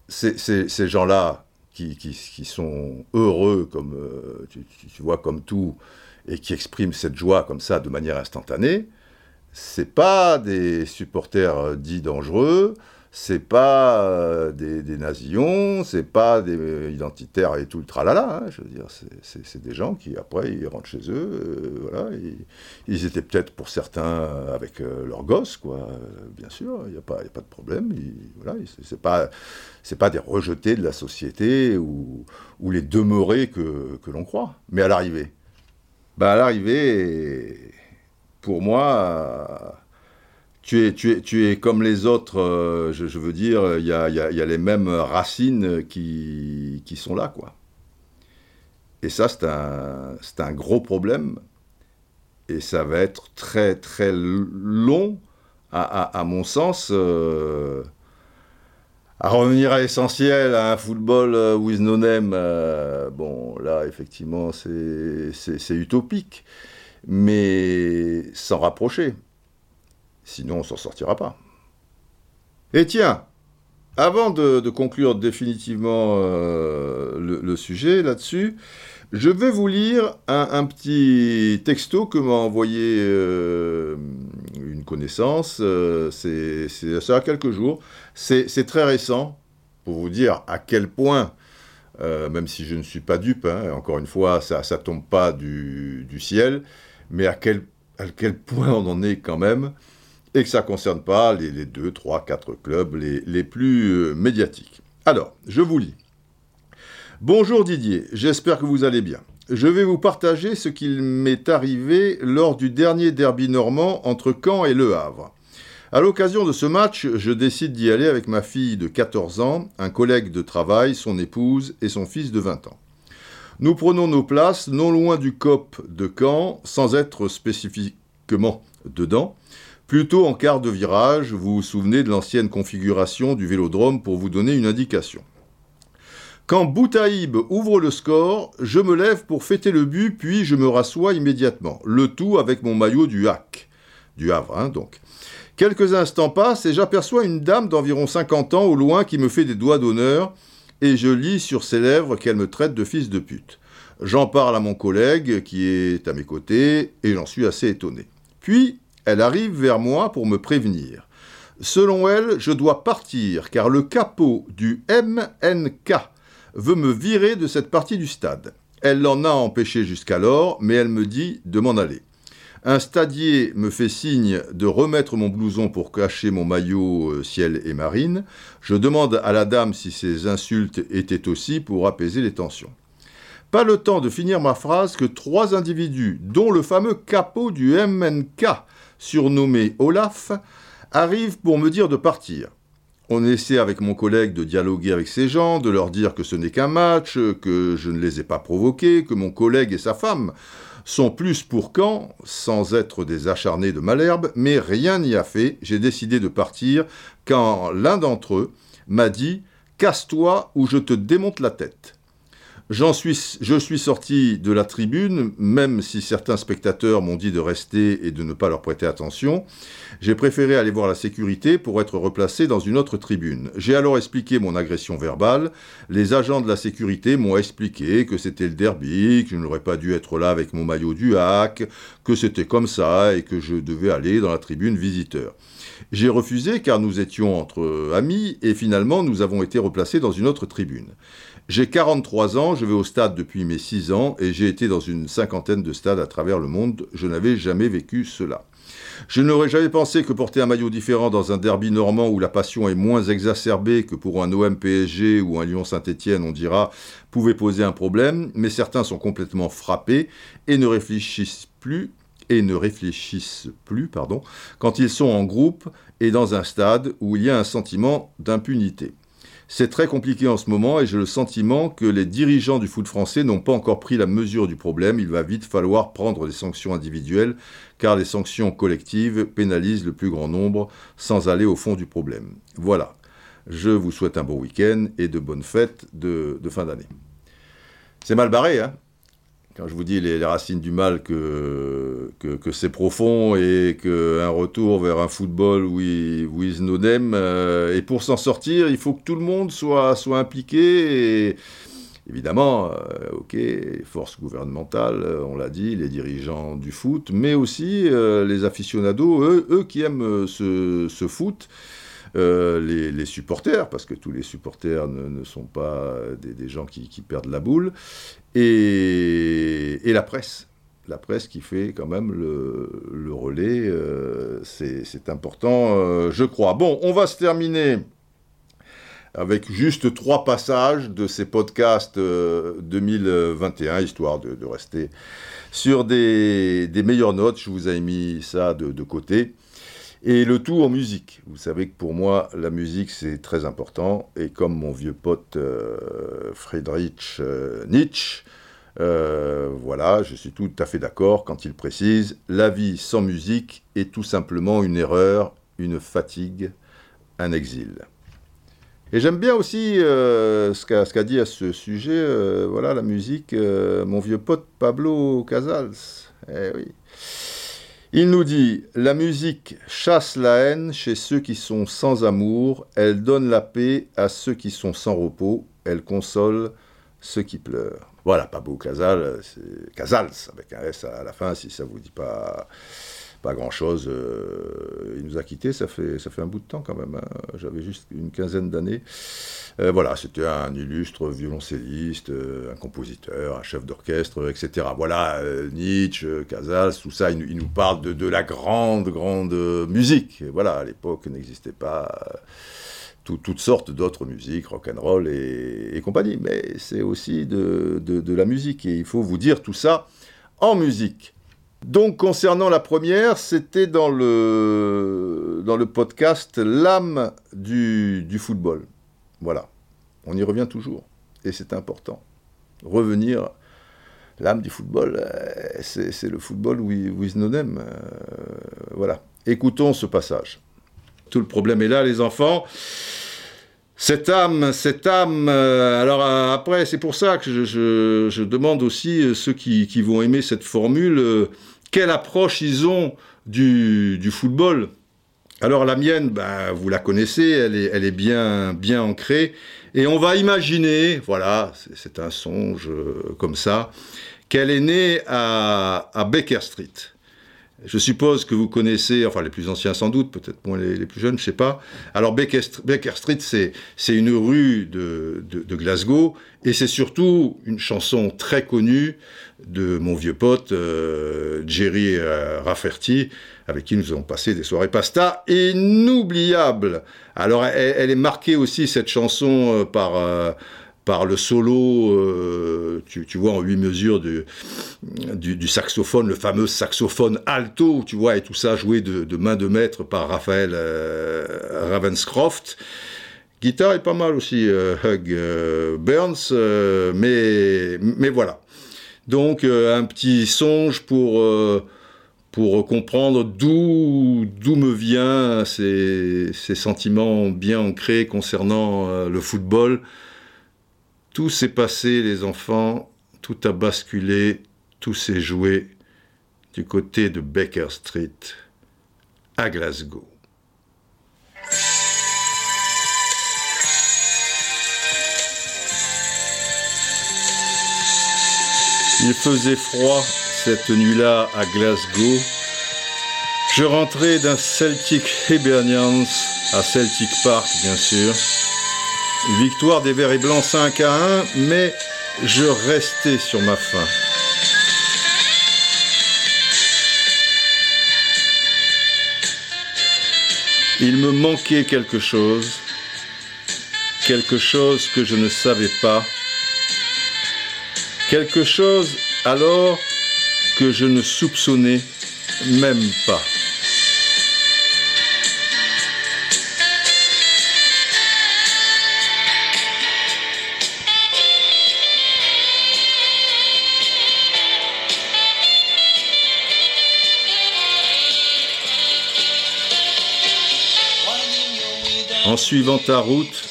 ces gens-là qui, sont heureux, comme euh, tu, vois, comme tout, et qui expriment cette joie comme ça de manière instantanée, c'est pas des supporters euh, dits dangereux, c'est pas euh, des, des nazions, c'est pas des euh, identitaires et tout le tralala. Hein, je veux dire, c'est des gens qui après ils rentrent chez eux, euh, voilà. ils étaient peut-être pour certains avec leurs gosses, quoi. bien sûr, il n'y a pas, a pas de problème. voilà, c'est pas, pas des rejetés de la société ou, ou les demeurés que, que l'on croit. Mais à l'arrivée, bah à l'arrivée, pour moi tu es, tu es, tu es comme les autres, euh, je, veux dire, il y a, les mêmes racines qui, sont là, quoi. Et ça, c'est un, gros problème. Et ça va être très, très long, à, à, mon sens, euh, à revenir à l'essentiel, à un football euh, with no name. bon, là, effectivement, c'est utopique. Mais s'en rapprocher. Sinon, on s'en sortira pas. Et tiens, avant de, conclure définitivement euh, le, sujet là-dessus, je vais vous lire un, petit texto que m'a envoyé euh, une connaissance. Euh, c'est ça a quelques jours. C'est très récent pour vous dire à quel point, même si je ne suis pas dupe, hein, encore une fois, ça ne tombe pas du, ciel, mais à quel, à quel point on en est quand même et que ça ne concerne pas les, les, deux, trois, quatre clubs les, plus euh, médiatiques. Alors, je vous lis. Bonjour Didier, j'espère que vous allez bien. Je vais vous partager ce qu'il m'est arrivé lors du dernier derby normand entre Caen et Le Havre. À l'occasion de ce match, je décide d'y aller avec ma fille de 14 ans, un collègue de travail, son épouse et son fils de 20 ans. Nous prenons nos places non loin du COP de Caen, sans être spécifiquement dedans, Plutôt en quart de virage, vous vous souvenez de l'ancienne configuration du vélodrome pour vous donner une indication. Quand Boutaïb ouvre le score, je me lève pour fêter le but, puis je me rassois immédiatement, le tout avec mon maillot du HAC, du Havre hein, donc. Quelques instants passent et j'aperçois une dame d'environ 50 ans au loin qui me fait des doigts d'honneur, et je lis sur ses lèvres qu'elle me traite de fils de pute. J'en parle à mon collègue qui est à mes côtés, et j'en suis assez étonné. Puis, elle arrive vers moi pour me prévenir. Selon elle, je dois partir car le capot du MNK veut me virer de cette partie du stade. Elle l'en a empêché jusqu'alors, mais elle me dit de m'en aller. Un stadier me fait signe de remettre mon blouson pour cacher mon maillot euh, ciel et marine. Je demande à la dame si ces insultes étaient aussi pour apaiser les tensions. Pas le temps de finir ma phrase que trois individus, dont le fameux capot du MNK, surnommé Olaf, arrive pour me dire de partir. On essaie avec mon collègue de dialoguer avec ces gens, de leur dire que ce n'est qu'un match, que je ne les ai pas provoqués, que mon collègue et sa femme sont plus pour quand, sans être des acharnés de Malherbe, mais rien n'y a fait. J'ai décidé de partir quand l'un d'entre eux m'a dit Casse-toi ou je te démonte la tête. Suis, je suis sorti de la tribune, même si certains spectateurs m'ont dit de rester et de ne pas leur prêter attention. J'ai préféré aller voir la sécurité pour être replacé dans une autre tribune. J'ai alors expliqué mon agression verbale. Les agents de la sécurité m'ont expliqué que c'était le derby, que je n'aurais pas dû être là avec mon maillot du hack, que c'était comme ça et que je devais aller dans la tribune visiteur. J'ai refusé car nous étions entre amis et finalement nous avons été replacés dans une autre tribune. J'ai 43 ans, je vais au stade depuis mes 6 ans et j'ai été dans une cinquantaine de stades à travers le monde. Je n'avais jamais vécu cela. Je n'aurais jamais pensé que porter un maillot différent dans un derby normand où la passion est moins exacerbée que pour un OM PSG ou un Lyon Saint-Étienne, on dira, pouvait poser un problème, mais certains sont complètement frappés et ne réfléchissent plus et ne réfléchissent plus, pardon, quand ils sont en groupe et dans un stade où il y a un sentiment d'impunité. C'est très compliqué en ce moment et j'ai le sentiment que les dirigeants du foot français n'ont pas encore pris la mesure du problème. Il va vite falloir prendre des sanctions individuelles car les sanctions collectives pénalisent le plus grand nombre sans aller au fond du problème. Voilà. Je vous souhaite un bon week-end et de bonnes fêtes de, fin d'année. C'est mal barré, hein? Quand je vous dis les, racines du mal que, que, c'est profond et qu'un retour vers un football with no name, et pour s'en sortir, il faut que tout le monde soit, soit impliqué et évidemment, euh, ok, les forces gouvernementales, euh, on l'a dit, les dirigeants du foot, mais aussi euh, les aficionados, eux, eux qui aiment ce, ce foot. Les, supporters, parce que tous les supporters ne, sont pas des, gens qui, perdent la boule, et, la presse. La presse qui fait quand même le, relais, euh, c'est important, euh, je crois. Bon, on va se terminer avec juste trois passages de ces podcasts 2021, euh, histoire de, rester sur des, meilleures notes. Je vous ai mis ça de, côté. Et le tout en musique. Vous savez que pour moi, la musique, c'est très important. Et comme mon vieux pote Friedrich Nietzsche, euh, voilà, je suis tout à fait d'accord quand il précise La vie sans musique est tout simplement une erreur, une fatigue, un exil. Et j'aime bien aussi euh, ce qu'a dit à ce sujet, euh, voilà, la musique, mon vieux pote Pablo Casals. Eh oui. Il nous dit La musique chasse la haine chez ceux qui sont sans amour, elle donne la paix à ceux qui sont sans repos, elle console ceux qui pleurent. Voilà, Pablo Casals, Casals, avec un S à la fin, si ça vous dit pas, pas grand-chose. Euh, il nous a quittés, ça fait, ça fait un bout de temps quand même. Hein. J'avais juste une quinzaine d'années. Euh, voilà, c'était un illustre violoncelliste, euh, un compositeur, un chef d'orchestre, etc. Voilà, Nietzsche, Casals, tout ça, il, nous parle de, la grande, grande musique. Voilà, à l'époque, n'existait pas toutes sortes d'autres musiques, rock and roll et, compagnie. Mais c'est aussi de, la musique et il faut vous dire tout ça en musique. Donc concernant la première, c'était dans le, dans le podcast L'âme du, football. Voilà, on y revient toujours et c'est important. Revenir, l'âme du football, euh, c'est le football with no name. Euh, voilà, écoutons ce passage. Tout le problème est là, les enfants. Cette âme, cette âme. Euh, alors après, c'est pour ça que je, demande aussi ceux qui, vont aimer cette formule, quelle approche ils ont du, football? Alors la mienne, ben, vous la connaissez, elle est, bien, bien ancrée. Et on va imaginer, voilà, c'est un songe comme ça, qu'elle est née à, Baker Street. Je suppose que vous connaissez, enfin les plus anciens sans doute, peut-être moins les, plus jeunes, je sais pas. Alors Baker, Street, c'est une rue de, Glasgow, et c'est surtout une chanson très connue de mon vieux pote euh, Jerry euh, Rafferty, avec qui nous avons passé des soirées pasta inoubliables. Alors elle, est marquée aussi cette chanson euh, par par le solo, euh, tu, vois, en huit mesures du, du, saxophone, le fameux saxophone alto, tu vois, et tout ça joué de, main de maître par Raphaël Ravenscroft. Guitare est pas mal aussi, Hug Burns, mais, mais voilà. Donc un petit songe pour pour comprendre d'où me viennent ces, ces, sentiments bien ancrés concernant le football. Tout s'est passé, les enfants, tout a basculé, tout s'est joué du côté de Baker Street à Glasgow. Il faisait froid cette nuit-là à Glasgow. Je rentrais d'un Celtic Hibernians à Celtic Park, bien sûr. Victoire des Verts et Blancs 5 à 1, mais je restais sur ma faim. Il me manquait quelque chose, quelque chose que je ne savais pas, quelque chose alors que je ne soupçonnais même pas. En suivant ta route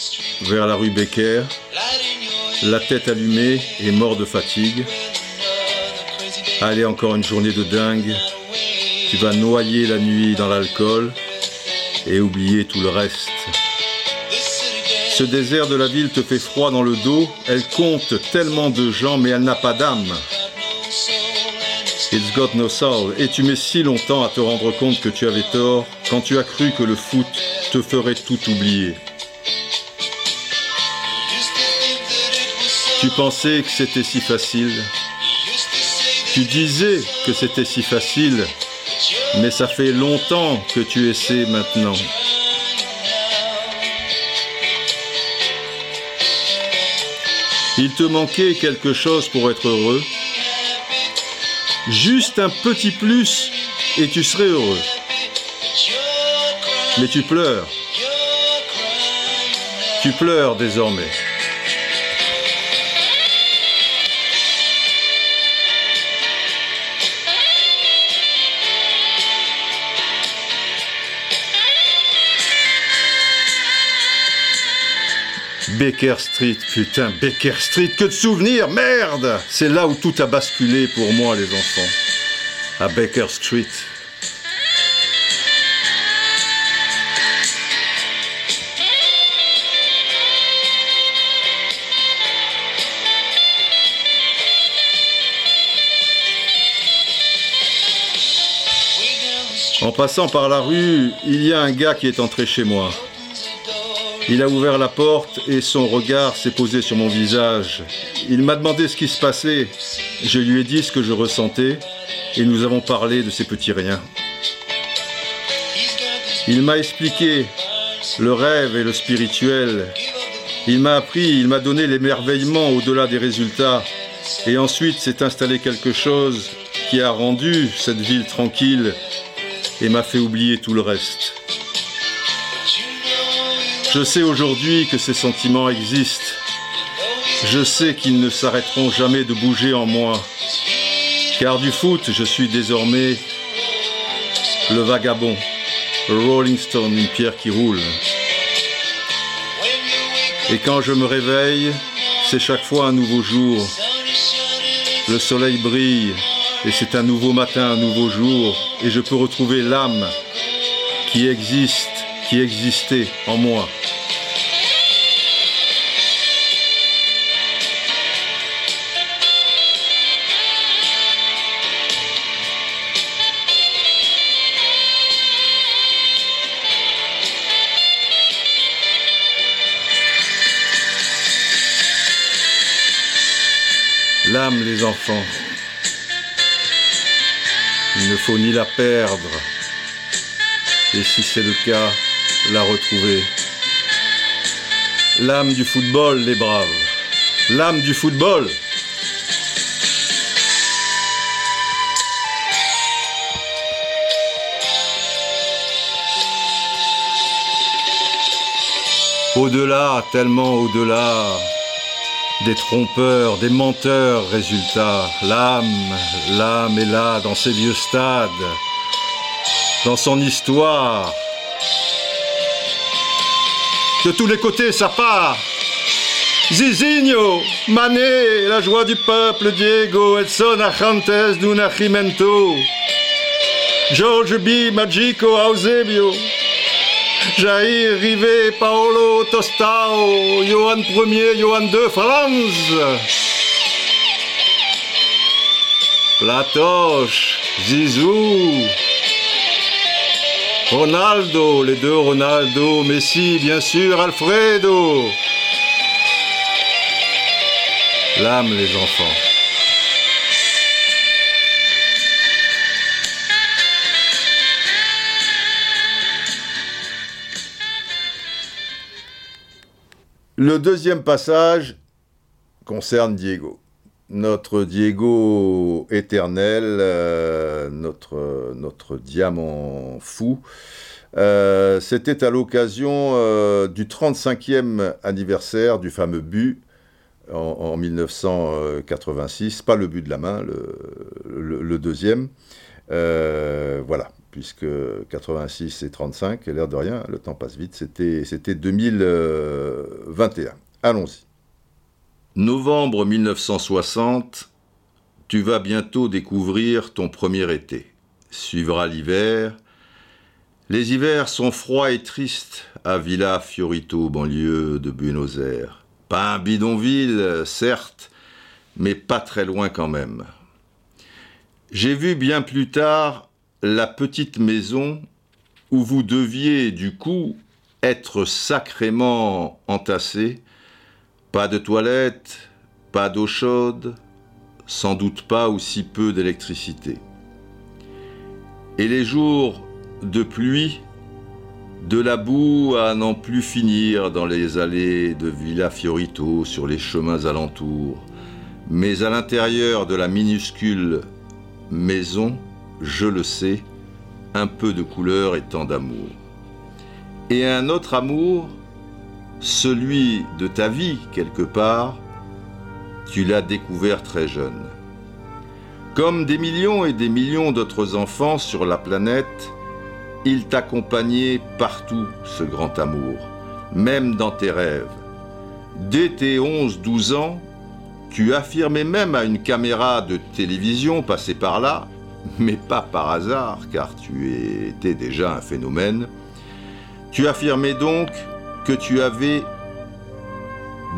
vers la rue Becker, la tête allumée et mort de fatigue, allez encore une journée de dingue, tu vas noyer la nuit dans l'alcool et oublier tout le reste. Ce désert de la ville te fait froid dans le dos, elle compte tellement de gens mais elle n'a pas d'âme. It's got no soul. Et tu mets si longtemps à te rendre compte que tu avais tort quand tu as cru que le foot te ferait tout oublier. Tu pensais que c'était si facile. Tu disais que c'était si facile, mais ça fait longtemps que tu essaies maintenant. Il te manquait quelque chose pour être heureux. Juste un petit plus et tu serais heureux. Mais tu pleures. Tu pleures désormais. Baker Street, putain, Baker Street, que de souvenirs, merde C'est là où tout a basculé pour moi, les enfants. À Baker Street. En passant par la rue, il y a un gars qui est entré chez moi. Il a ouvert la porte et son regard s'est posé sur mon visage. Il m'a demandé ce qui se passait. Je lui ai dit ce que je ressentais et nous avons parlé de ces petits riens. Il m'a expliqué le rêve et le spirituel. Il m'a appris, il m'a donné l'émerveillement au-delà des résultats. Et ensuite s'est installé quelque chose qui a rendu cette ville tranquille et m'a fait oublier tout le reste. Je sais aujourd'hui que ces sentiments existent. Je sais qu'ils ne s'arrêteront jamais de bouger en moi. Car du foot, je suis désormais le vagabond, le Rolling Stone, une pierre qui roule. Et quand je me réveille, c'est chaque fois un nouveau jour. Le soleil brille, et c'est un nouveau matin, un nouveau jour, et je peux retrouver l'âme qui existe, qui existait en moi. L'âme, les enfants. Il ne faut ni la perdre, et si c'est le cas, la retrouver. L'âme du football, les braves. L'âme du football. Au-delà, tellement au-delà des trompeurs, des menteurs, résultat. L'âme, l'âme est là dans ses vieux stades, dans son histoire. De tous les côtés, ça part. Zizinho, Mané, la joie du peuple, Diego, Edson Ajantes, du Nascimento, George B, Magico, Eusebio, Jair, Rivet, Paolo, Tostao, Johan Ier, Johan II, Franz, Platoche, Zizou, Ronaldo, les deux Ronaldo, Messi, bien sûr, Alfredo. L'âme, les enfants. Le deuxième passage concerne Diego. Notre Diego éternel, euh, notre, notre diamant fou. Euh, C'était à l'occasion euh, du 35e anniversaire du fameux but en, en 1986. Pas le but de la main, le, le- deuxième. Voilà, puisque 86 et 35, l'air de rien, le temps passe vite, c'était 2021. Allons-y. Novembre 1960, tu vas bientôt découvrir ton premier été. Suivra l'hiver. Les hivers sont froids et tristes à Villa Fiorito, banlieue de Buenos Aires. Pas un bidonville, certes, mais pas très loin quand même. J'ai vu bien plus tard la petite maison où vous deviez du coup être sacrément entassés pas de toilette, pas d'eau chaude, sans doute pas aussi peu d'électricité. Et les jours de pluie, de la boue à n'en plus finir dans les allées de Villa Fiorito, sur les chemins alentours. Mais à l'intérieur de la minuscule maison, je le sais, un peu de couleur et tant d'amour. Et un autre amour, celui de ta vie quelque part, tu l'as découvert très jeune. Comme des millions et des millions d'autres enfants sur la planète, il t'accompagnait partout, ce grand amour, même dans tes rêves. Dès tes 11-12 ans, tu affirmais même à une caméra de télévision passée par là, mais pas par hasard, car tu étais déjà un phénomène, tu affirmais donc que tu avais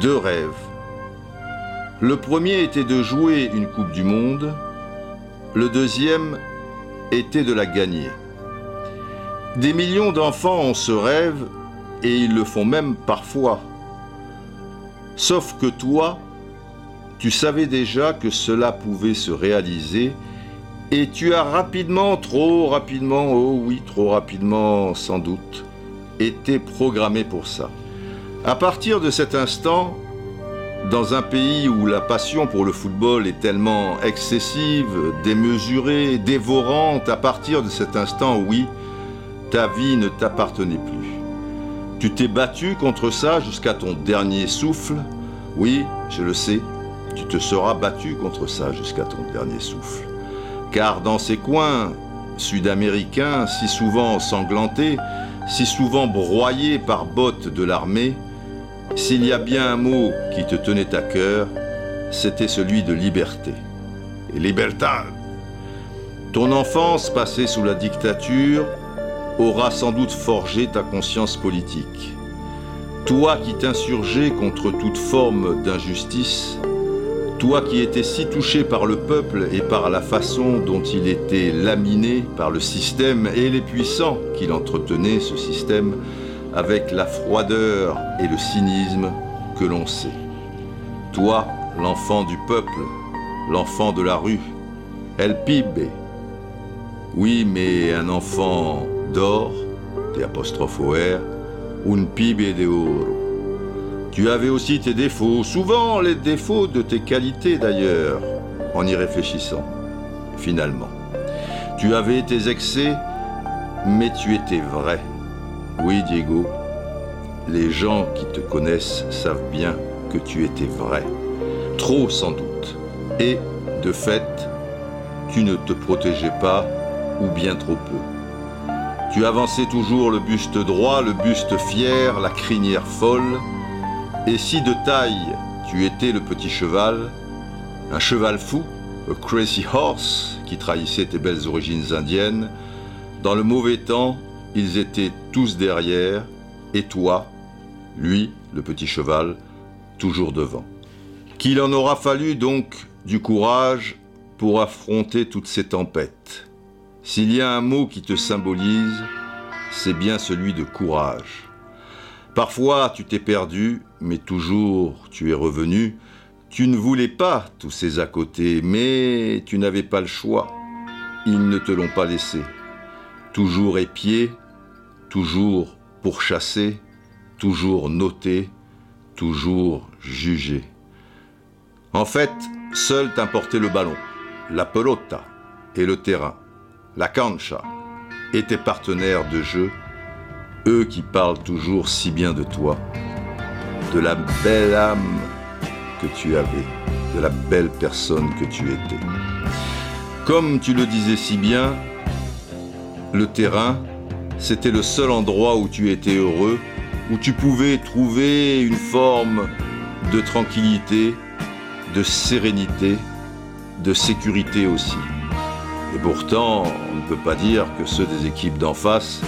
deux rêves. Le premier était de jouer une Coupe du Monde, le deuxième était de la gagner. Des millions d'enfants ont ce rêve et ils le font même parfois. Sauf que toi, tu savais déjà que cela pouvait se réaliser et tu as rapidement, trop rapidement, oh oui, trop rapidement sans doute, été programmé pour ça. À partir de cet instant, dans un pays où la passion pour le football est tellement excessive, démesurée, dévorante, à partir de cet instant, oui, ta vie ne t'appartenait plus. Tu t'es battu contre ça jusqu'à ton dernier souffle. Oui, je le sais, tu te seras battu contre ça jusqu'à ton dernier souffle. Car dans ces coins sud-américains, si souvent ensanglantés, si souvent broyés par bottes de l'armée, s'il y a bien un mot qui te tenait à cœur, c'était celui de liberté. Et libertad. Ton enfance passée sous la dictature aura sans doute forgé ta conscience politique. Toi qui t'insurgeais contre toute forme d'injustice, toi qui étais si touché par le peuple et par la façon dont il était laminé par le système et les puissants qu'il entretenait, ce système, avec la froideur et le cynisme que l'on sait. Toi, l'enfant du peuple, l'enfant de la rue, El Pibe. Oui, mais un enfant d'or, des apostrophes un pibe de oro. Tu avais aussi tes défauts, souvent les défauts de tes qualités d'ailleurs, en y réfléchissant, finalement. Tu avais tes excès, mais tu étais vrai. Oui, Diego, les gens qui te connaissent savent bien que tu étais vrai. Trop sans doute. Et, de fait, tu ne te protégeais pas, ou bien trop peu. Tu avançais toujours le buste droit, le buste fier, la crinière folle, et si de taille tu étais le petit cheval, un cheval fou, a crazy horse, qui trahissait tes belles origines indiennes, dans le mauvais temps, ils étaient tous derrière, et toi, lui, le petit cheval, toujours devant. Qu'il en aura fallu donc du courage pour affronter toutes ces tempêtes. S'il y a un mot qui te symbolise, c'est bien celui de courage. Parfois tu t'es perdu, mais toujours tu es revenu. Tu ne voulais pas tous ces à côté, mais tu n'avais pas le choix. Ils ne te l'ont pas laissé toujours épié, toujours pourchassé, toujours noté, toujours jugé. En fait, seul t'importait le ballon, la pelota et le terrain, la cancha, et tes partenaires de jeu, eux qui parlent toujours si bien de toi, de la belle âme que tu avais, de la belle personne que tu étais. Comme tu le disais si bien, le terrain, c'était le seul endroit où tu étais heureux, où tu pouvais trouver une forme de tranquillité, de sérénité, de sécurité aussi. Et pourtant, on ne peut pas dire que ceux des équipes d'en face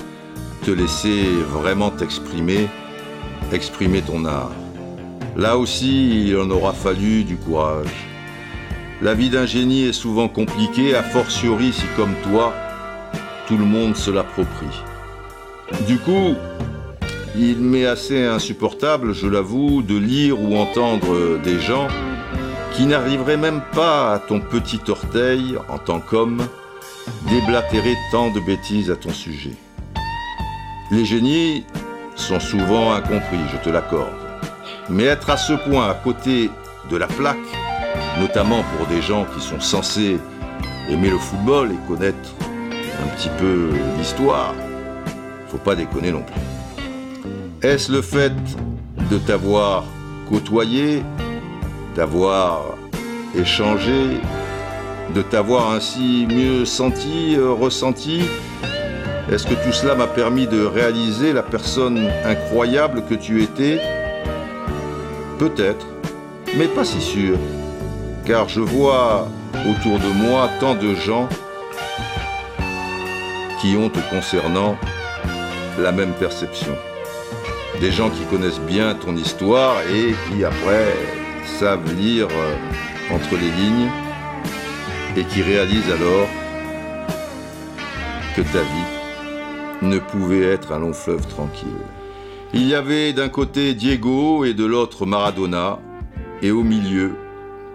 te laissaient vraiment t'exprimer, exprimer ton art. Là aussi, il en aura fallu du courage. La vie d'un génie est souvent compliquée, a fortiori si comme toi, tout le monde se l'approprie. Du coup, il m'est assez insupportable, je l'avoue, de lire ou entendre des gens qui n'arriveraient même pas à ton petit orteil, en tant qu'homme, déblatérer tant de bêtises à ton sujet. Les génies sont souvent incompris, je te l'accorde. Mais être à ce point à côté de la plaque, notamment pour des gens qui sont censés aimer le football et connaître un petit peu l'histoire, faut pas déconner non plus. Est-ce le fait de t'avoir côtoyé, d'avoir échangé, de t'avoir ainsi mieux senti, euh, ressenti Est-ce que tout cela m'a permis de réaliser la personne incroyable que tu étais? Peut-être, mais pas si sûr, car je vois autour de moi tant de gens qui ont te concernant la même perception. Des gens qui connaissent bien ton histoire et qui après savent lire euh, entre les lignes et qui réalisent alors que ta vie ne pouvait être un long fleuve tranquille. Il y avait d'un côté Diego et de l'autre Maradona, et au milieu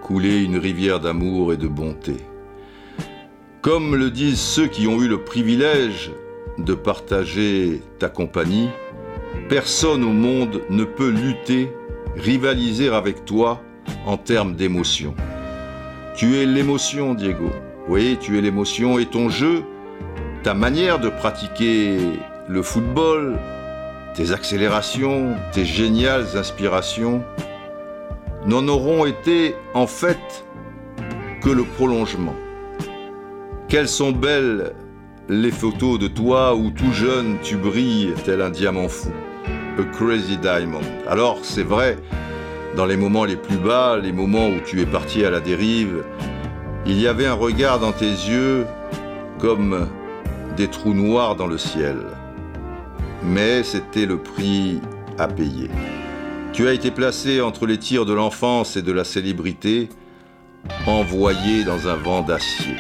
coulait une rivière d'amour et de bonté. Comme le disent ceux qui ont eu le privilège de partager ta compagnie, personne au monde ne peut lutter, rivaliser avec toi en termes d'émotion. Tu es l'émotion, Diego. Oui, tu es l'émotion et ton jeu, ta manière de pratiquer le football, tes accélérations, tes géniales inspirations, n'en auront été en fait que le prolongement. Quelles sont belles les photos de toi où tout jeune tu brilles tel un diamant fou. A crazy diamond. Alors c'est vrai, dans les moments les plus bas, les moments où tu es parti à la dérive, il y avait un regard dans tes yeux comme des trous noirs dans le ciel. Mais c'était le prix à payer. Tu as été placé entre les tirs de l'enfance et de la célébrité, envoyé dans un vent d'acier.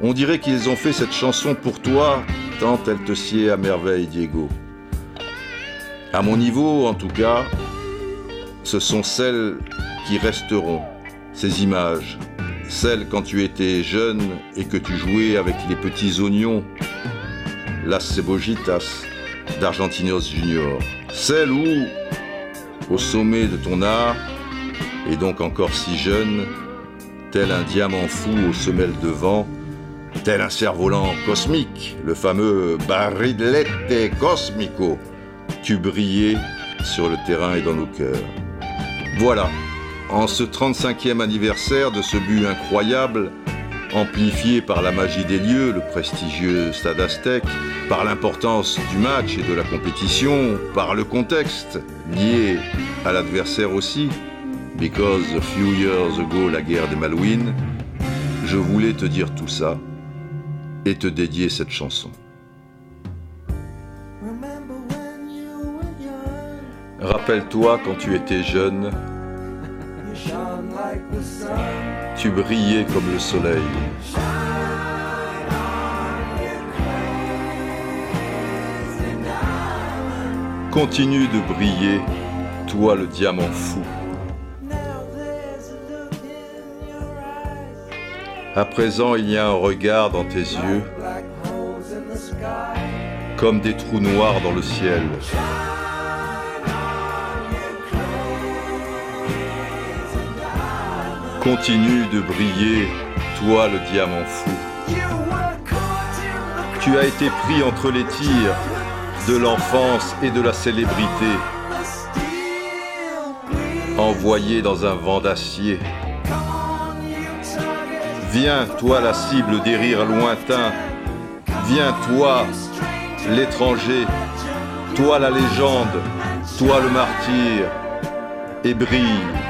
On dirait qu'ils ont fait cette chanson pour toi, tant elle te sied à merveille, Diego. À mon niveau, en tout cas, ce sont celles qui resteront, ces images, celles quand tu étais jeune et que tu jouais avec les petits oignons, Las Cebollitas d'Argentinos Junior, celles où, au sommet de ton art, et donc encore si jeune, tel un diamant fou aux semelles de vent, tel un cerf-volant cosmique, le fameux Barilette Cosmico, tu brillais sur le terrain et dans nos cœurs. Voilà, en ce 35e anniversaire de ce but incroyable, amplifié par la magie des lieux, le prestigieux stade aztèque, par l'importance du match et de la compétition, par le contexte lié à l'adversaire aussi, because a few years ago la guerre des Malouines, je voulais te dire tout ça et te dédier cette chanson. Rappelle-toi quand tu étais jeune, tu brillais comme le soleil. Continue de briller, toi le diamant fou. À présent, il y a un regard dans tes yeux, comme des trous noirs dans le ciel. Continue de briller, toi le diamant fou. Tu as été pris entre les tirs de l'enfance et de la célébrité, envoyé dans un vent d'acier. Viens, toi la cible des rires lointains. Viens, toi l'étranger. Toi la légende. Toi le martyr. Et brille.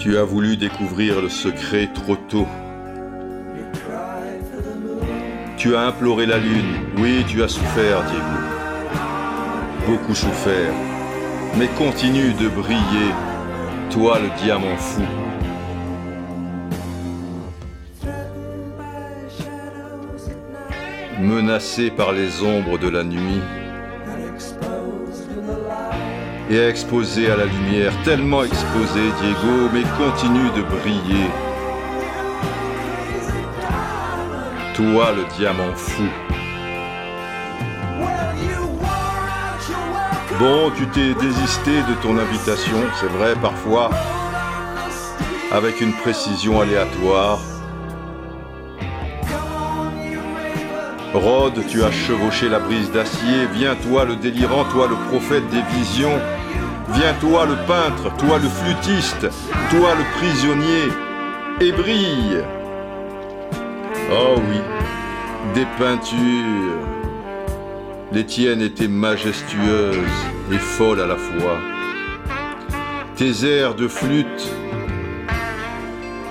Tu as voulu découvrir le secret trop tôt. Tu as imploré la lune. Oui, tu as souffert, Diego. Beaucoup souffert. Mais continue de briller, toi le diamant fou. Menacé par les ombres de la nuit, et exposé à la lumière, tellement exposé, Diego, mais continue de briller. Toi, le diamant fou. Bon, tu t'es désisté de ton invitation, c'est vrai, parfois, avec une précision aléatoire. Rode, tu as chevauché la brise d'acier, viens toi le délirant, toi le prophète des visions, viens toi le peintre, toi le flûtiste, toi le prisonnier, et brille. Oh oui, des peintures. Les tiennes étaient majestueuses et folles à la fois. Tes airs de flûte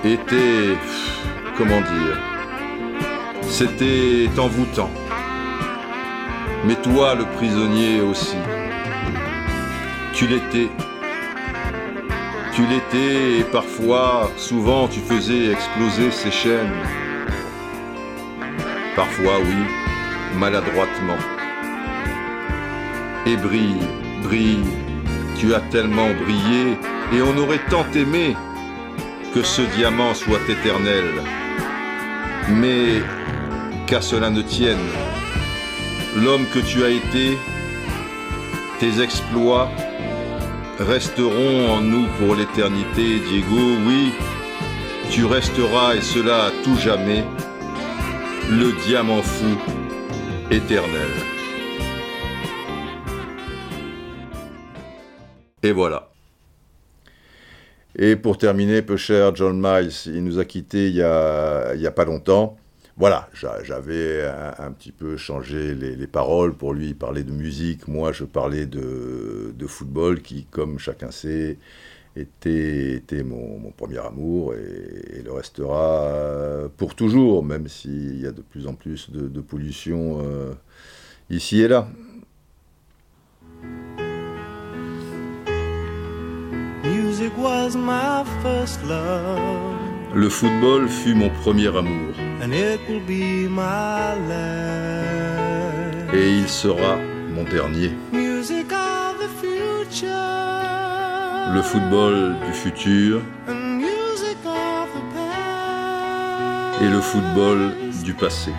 étaient, comment dire, c'était envoûtant. Mais toi, le prisonnier aussi, tu l'étais. Tu l'étais et parfois, souvent, tu faisais exploser ces chaînes. Parfois, oui, maladroitement. Et brille, brille, tu as tellement brillé et on aurait tant aimé que ce diamant soit éternel. Mais qu'à cela ne tienne. L'homme que tu as été, tes exploits resteront en nous pour l'éternité, Diego. Oui, tu resteras, et cela à tout jamais, le diamant fou éternel. Et voilà. Et pour terminer, peu cher John Miles, il nous a quittés il n'y a, a pas longtemps voilà, j'avais un, petit peu changé les, paroles pour lui parler de musique. Moi, je parlais de, football qui, comme chacun sait, était, mon, premier amour et, le restera pour toujours, même s'il y a de plus en plus de, pollution euh, ici et là. Music was my first love. Le football fut mon premier amour. Et il sera mon dernier. Le football du futur et le football du passé.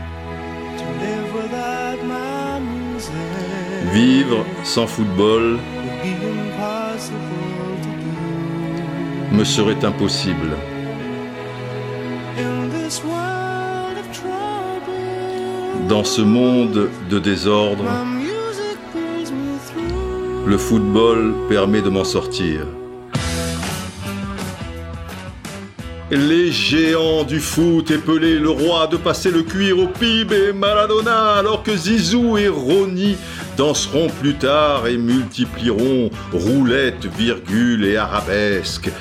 Vivre sans football me serait impossible. Dans ce monde de désordre, le football permet de m'en sortir. Les géants du foot épelaient le roi de passer le cuir au PIB et Maradona, alors que Zizou et Roni danseront plus tard et multiplieront roulettes, virgules et arabesques.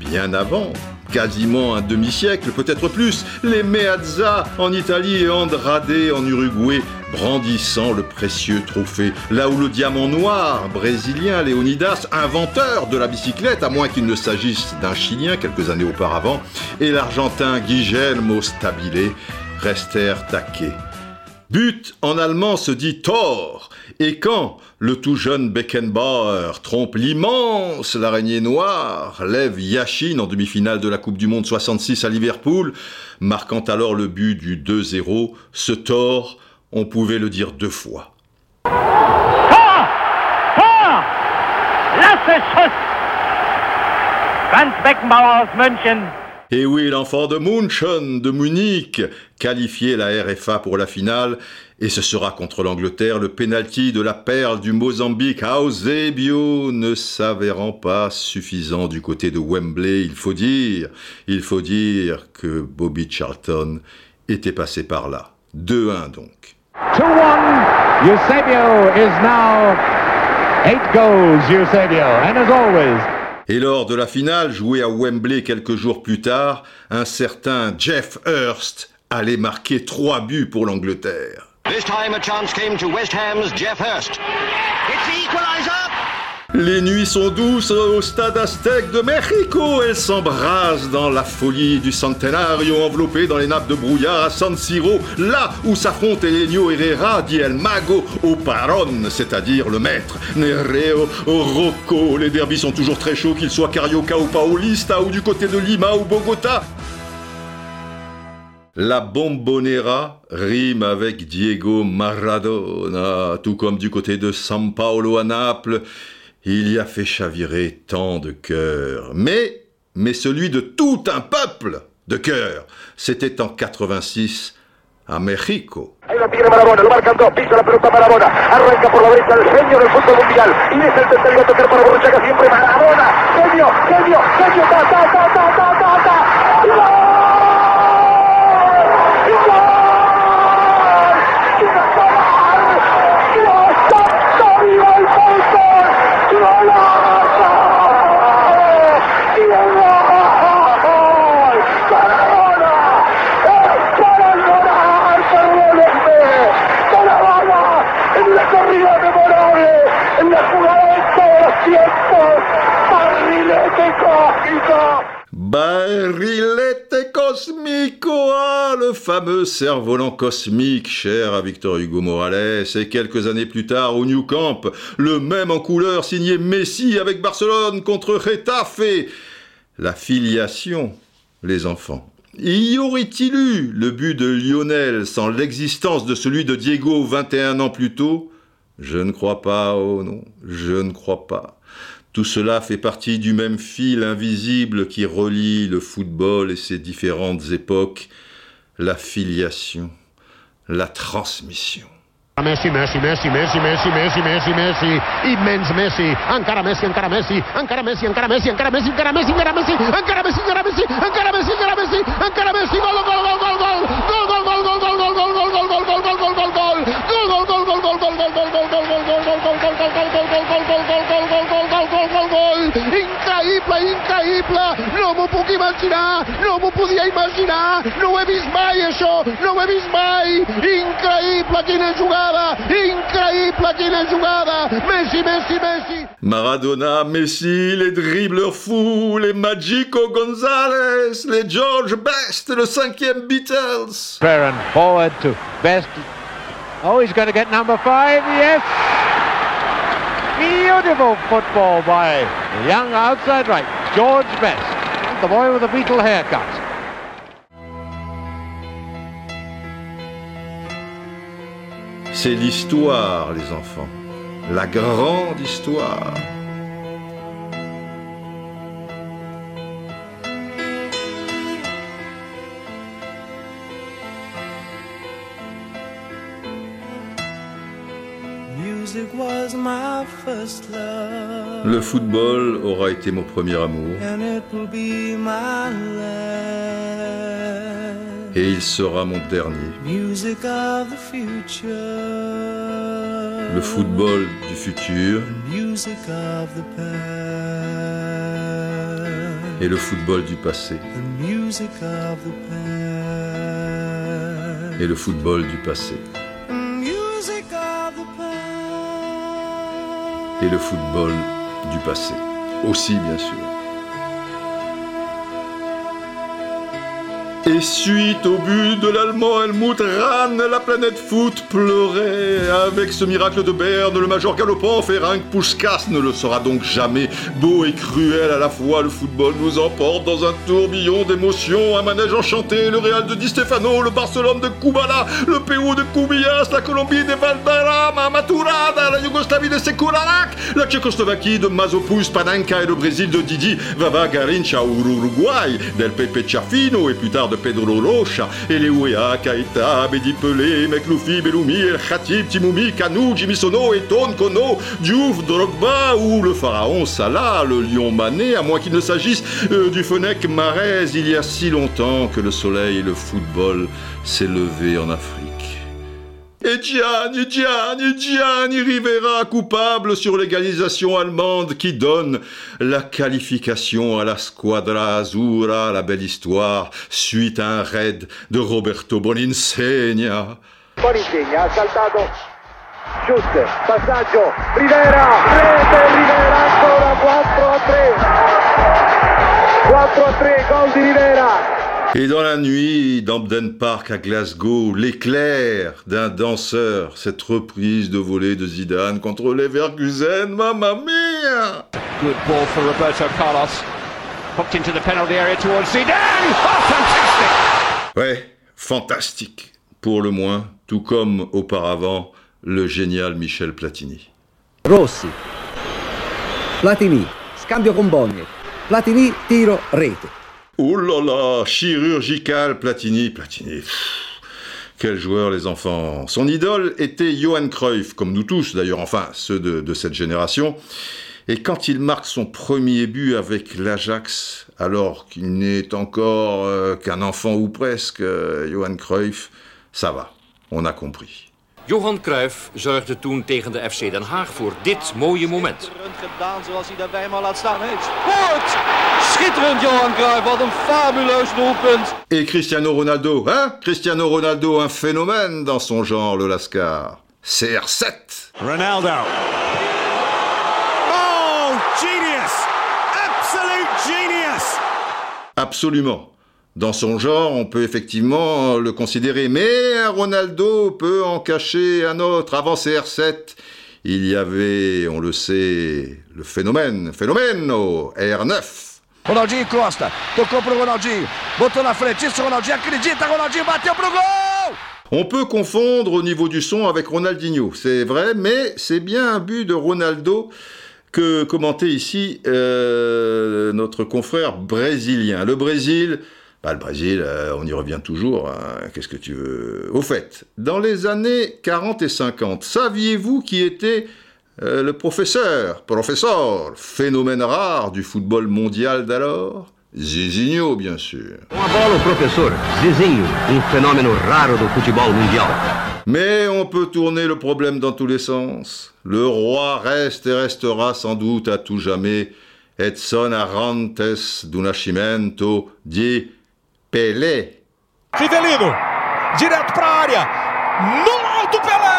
Bien avant, quasiment un demi-siècle, peut-être plus, les Meazza en Italie et Andrade en Uruguay, brandissant le précieux trophée, là où le diamant noir brésilien Leonidas, inventeur de la bicyclette, à moins qu'il ne s'agisse d'un Chilien quelques années auparavant, et l'Argentin Guillermo Stabile restèrent taqués. But en allemand se dit Tor, et quand le tout jeune Beckenbauer trompe l'immense l'araignée noire, lève Yashin en demi-finale de la Coupe du Monde 66 à Liverpool, marquant alors le but du 2-0, ce Tor, on pouvait le dire deux fois. Et oui, l'enfant de Munchen, de Munich, qualifié la RFA pour la finale, et ce sera contre l'Angleterre le penalty de la perle du Mozambique, Eusebio, ne s'avérant pas suffisant du côté de Wembley, il faut dire, il faut dire que Bobby Charlton était passé par là. 2-1 donc. 2-1, Eusebio is now eight goals, Eusebio, and as always, et lors de la finale, jouée à Wembley quelques jours plus tard, un certain Jeff Hurst allait marquer trois buts pour l'Angleterre. This time a chance came to West Ham's Jeff Hurst. Les nuits sont douces au stade aztèque de Mexico. Elles s'embrasent dans la folie du centenario enveloppé dans les nappes de brouillard à San Siro, là où s'affrontent Elenio Herrera, dit El Mago, au Paron, c'est-à-dire le maître. Nereo, Rocco, les derbys sont toujours très chauds, qu'ils soient Carioca ou Paulista, ou du côté de Lima ou Bogota. La bombonera rime avec Diego Maradona, tout comme du côté de San Paolo à Naples il y a fait chavirer tant de cœurs. Mais, mais celui de tout un peuple de cœur, c'était en 86 a México. Barilete Cosmico, ah, le fameux cerf-volant cosmique cher à Victor Hugo Morales, et quelques années plus tard au New Camp, le même en couleur signé Messi avec Barcelone contre Retafe. La filiation, les enfants. Y aurait-il eu le but de Lionel sans l'existence de celui de Diego 21 ans plus tôt? Je ne crois pas, oh non, je ne crois pas. Tout cela fait partie du même fil invisible qui relie le football et ses différentes époques, la filiation, la transmission gol, Increïble, increïble! No imaginar! No m'ho podia imaginar! No ho he vist mai, això! No ho he vist mai! Increïble, quina jugada! Increïble, quina jugada! Messi, Messi, Messi! Maradona, Messi, les dribbleurs fous, les Magico Gonzalez, les George Best, le cinquième Beatles! Ferran forward to Best. Oh, he's going to get number five, yes! Beautiful football by young outside right, George Best, the boy with the beetle haircut. C'est l'histoire, les enfants. La grande histoire. Le football aura été mon premier amour. Et il sera mon dernier. Le football du futur. Et le football du passé. Et le football du passé. Et le football du passé. Aussi, bien sûr. Et suite au but de l'Allemand Helmut Rahn, la planète foot pleurait. Avec ce miracle de Berne, le major galopant Ferenc Puskas ne le sera donc jamais. Beau et cruel à la fois, le football nous emporte dans un tourbillon d'émotions. Un manège enchanté, le Real de Di Stefano, le Barcelone de Kubala, le Pérou de Kubias, la Colombie de Valderrama, Maturada, la Yougoslavie de Sekularak, la Tchécoslovaquie de Mazopus, Panenka et le Brésil de Didi, Vava Garincha ou Uruguay, del Pepe Chafino et plus tard de Pedro Rocha, Eleuea, Kaita, Bedi Pelé, Mekloufi, Belloumi, El Khatib, Timoumi, Kanou, Jimmy Sono, Eton, Kono, Diouf, Drogba ou le pharaon Salah, le lion mané, à moins qu'il ne s'agisse euh, du Fenech Marez, il y a si longtemps que le soleil et le football s'est levé en Afrique. Et Gianni, Gianni, Gianni Rivera, coupable sur l'égalisation allemande qui donne la qualification à la Squadra Azzurra, la belle histoire, suite à un raid de Roberto Boninsegna. Boninsegna ha saltato, shoot, passaggio, Rivera, rete, Rivera ancora 4 a 3. 4 a 3, gol di Rivera. Et dans la nuit d'Ampden Park à Glasgow, l'éclair d'un danseur, cette reprise de volée de Zidane contre Leverkusen, mamma mia Good ball for Roberto Carlos. Hooked into the penalty area towards Zidane. Oh, fantastic! Ouais, fantastique, pour le moins, tout comme auparavant le génial Michel Platini. Rossi. Platini. Scambio con Bogni. Platini, tiro, rete. Oh là là, chirurgical Platini, Platini. quel joueur les enfants. Son idole était Johan Cruyff, comme nous tous d'ailleurs, enfin ceux de, cette génération. Et quand il marque son premier but avec l'Ajax, alors qu'il n'est encore euh, qu'un enfant ou presque, euh, Johan Cruyff, ça va, on a compris. Johan Cruijff zorgde toen tegen de FC Den Haag voor dit mooie moment. gedaan zoals hij daarbij maar laat staan. heeft. Sport! Schitterend Johan Cruijff, wat een fabuleus doelpunt. Et Cristiano Ronaldo, hein Cristiano Ronaldo, un phénomène dans son genre, le Lascar. CR7 Ronaldo. Oh, genius! Absolute genius! Absolument. Dans son genre, on peut effectivement le considérer, mais Ronaldo peut en cacher un autre. Avant CR7, il y avait, on le sait, le phénomène, phénomène R9. Ronaldinho Costa, tocou pro Ronaldinho, botou na frente, isso Ronaldinho acredita, Ronaldinho bateu pro gol! On peut confondre au niveau du son avec Ronaldinho, c'est vrai, mais c'est bien un but de Ronaldo que commentait ici euh, notre confrère brésilien. Le Brésil, bah, le Brésil, euh, on y revient toujours. Hein. Qu'est-ce que tu veux? Au fait, dans les années 40 et 50, saviez-vous qui était euh, le professeur, professeur, phénomène rare du football mondial d'alors? Zizinho, bien sûr. professeur, Zizinho, un phénomène rare du football mondial. Mais on peut tourner le problème dans tous les sens. Le roi reste et restera sans doute à tout jamais Edson Arantes do Nascimento di Pelé. Rivelino, direto para a área. No alto Pelé!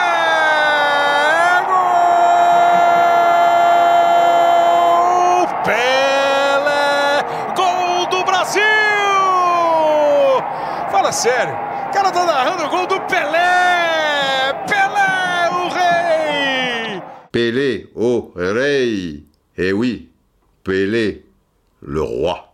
Gol! Pelé! Gol do Brasil! Fala sério. O cara tá narrando o gol do Pelé! Pelé, o rei! Pelé, o rei. Eh oui, Pelé, le roi.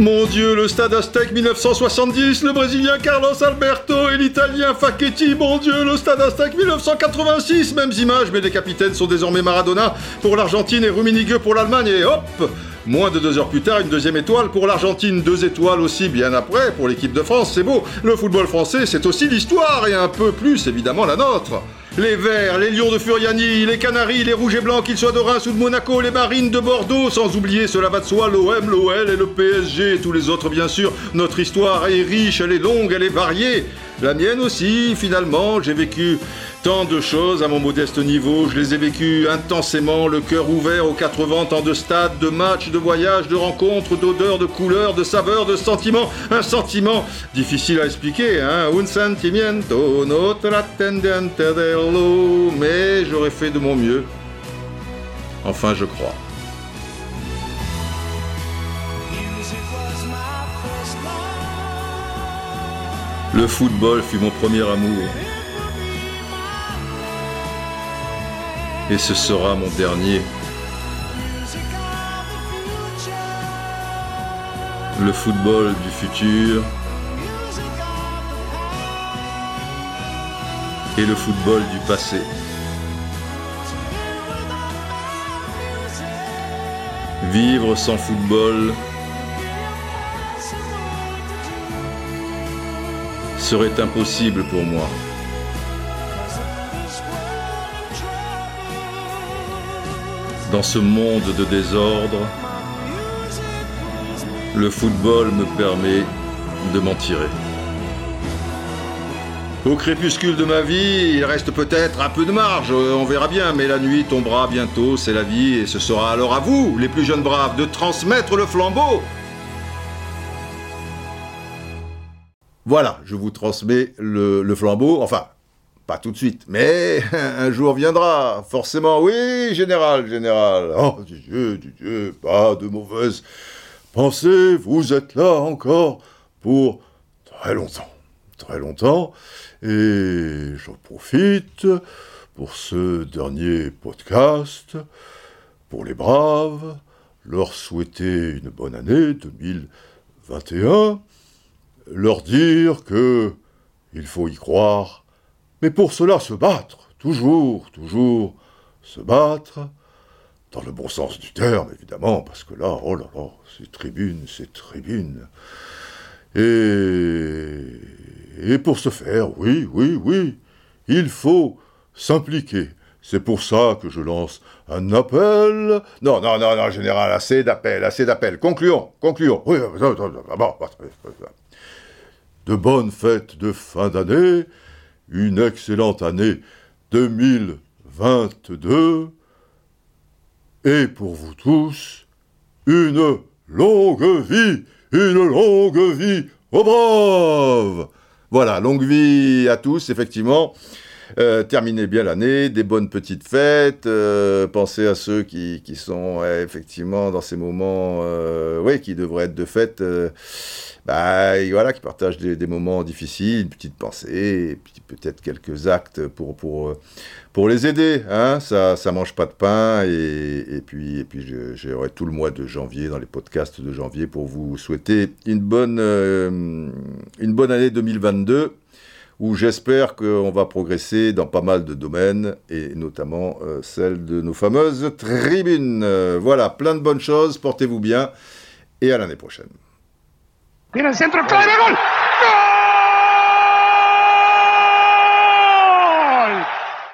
Mon Dieu, le stade Aztec 1970, le Brésilien Carlos Alberto et l'Italien Facchetti. Mon Dieu, le stade Aztec 1986, mêmes images, mais les capitaines sont désormais Maradona pour l'Argentine et Rummenigge pour l'Allemagne. Et hop Moins de deux heures plus tard, une deuxième étoile pour l'Argentine, deux étoiles aussi bien après pour l'équipe de France, c'est beau. Le football français, c'est aussi l'histoire et un peu plus évidemment la nôtre. Les Verts, les Lions de Furiani, les Canaries, les Rouges et Blancs, qu'ils soient de Reims ou de Monaco, les Marines de Bordeaux, sans oublier, cela va de soi, l'OM, l'OL et le PSG tous les autres bien sûr. Notre histoire est riche, elle est longue, elle est variée. La mienne aussi, finalement, j'ai vécu tant de choses à mon modeste niveau, je les ai vécues intensément, le cœur ouvert aux quatre vents, tant de stades, de matchs, de voyages, de rencontres, d'odeurs, de couleurs, de saveurs, de sentiments. Un sentiment difficile à expliquer, hein. Un sentimiento, notre attendente dello, mais j'aurais fait de mon mieux. Enfin, je crois. Le football fut mon premier amour. Et ce sera mon dernier. Le football du futur. Et le football du passé. Vivre sans football serait impossible pour moi. Dans ce monde de désordre, le football me permet de m'en tirer. Au crépuscule de ma vie, il reste peut-être un peu de marge, on verra bien, mais la nuit tombera bientôt, c'est la vie, et ce sera alors à vous, les plus jeunes braves, de transmettre le flambeau Voilà, je vous transmets le, flambeau, enfin, pas tout de suite, mais un jour viendra, forcément. Oui, général, général. Oh, Dieu, Dieu, pas de mauvaise pensée, vous êtes là encore pour très longtemps, très longtemps, et j'en profite pour ce dernier podcast, pour les braves, leur souhaiter une bonne année 2021 leur dire que il faut y croire, mais pour cela se battre, toujours, toujours se battre, dans le bon sens du terme, évidemment, parce que là, oh là là, c'est tribune, c'est tribune. Et, et pour ce faire, oui, oui, oui, il faut s'impliquer. C'est pour ça que je lance un appel. Non, non, non, non, général, assez d'appels, assez d'appels. Concluons, concluons. Oui, de bonnes fêtes de fin d'année, une excellente année 2022, et pour vous tous, une longue vie, une longue vie. Aux braves Voilà, longue vie à tous, effectivement. Euh, terminez bien l'année, des bonnes petites fêtes, euh, pensez à ceux qui, sont effectivement dans ces moments euh, qui devraient être de fête bah, voilà, qui partagent des, moments difficiles, une petite pensée, peut-être quelques actes pour, pour, pour les aider. Hein ça ne mange pas de pain. Et, et puis, et puis j'aurai tout le mois de janvier, dans les podcasts de janvier, pour vous souhaiter une bonne, euh, une bonne année 2022 où j'espère qu'on va progresser dans pas mal de domaines, et notamment euh, celle de nos fameuses tribunes. voilà, plein de bonnes choses, portez-vous bien, et à l'année prochaine.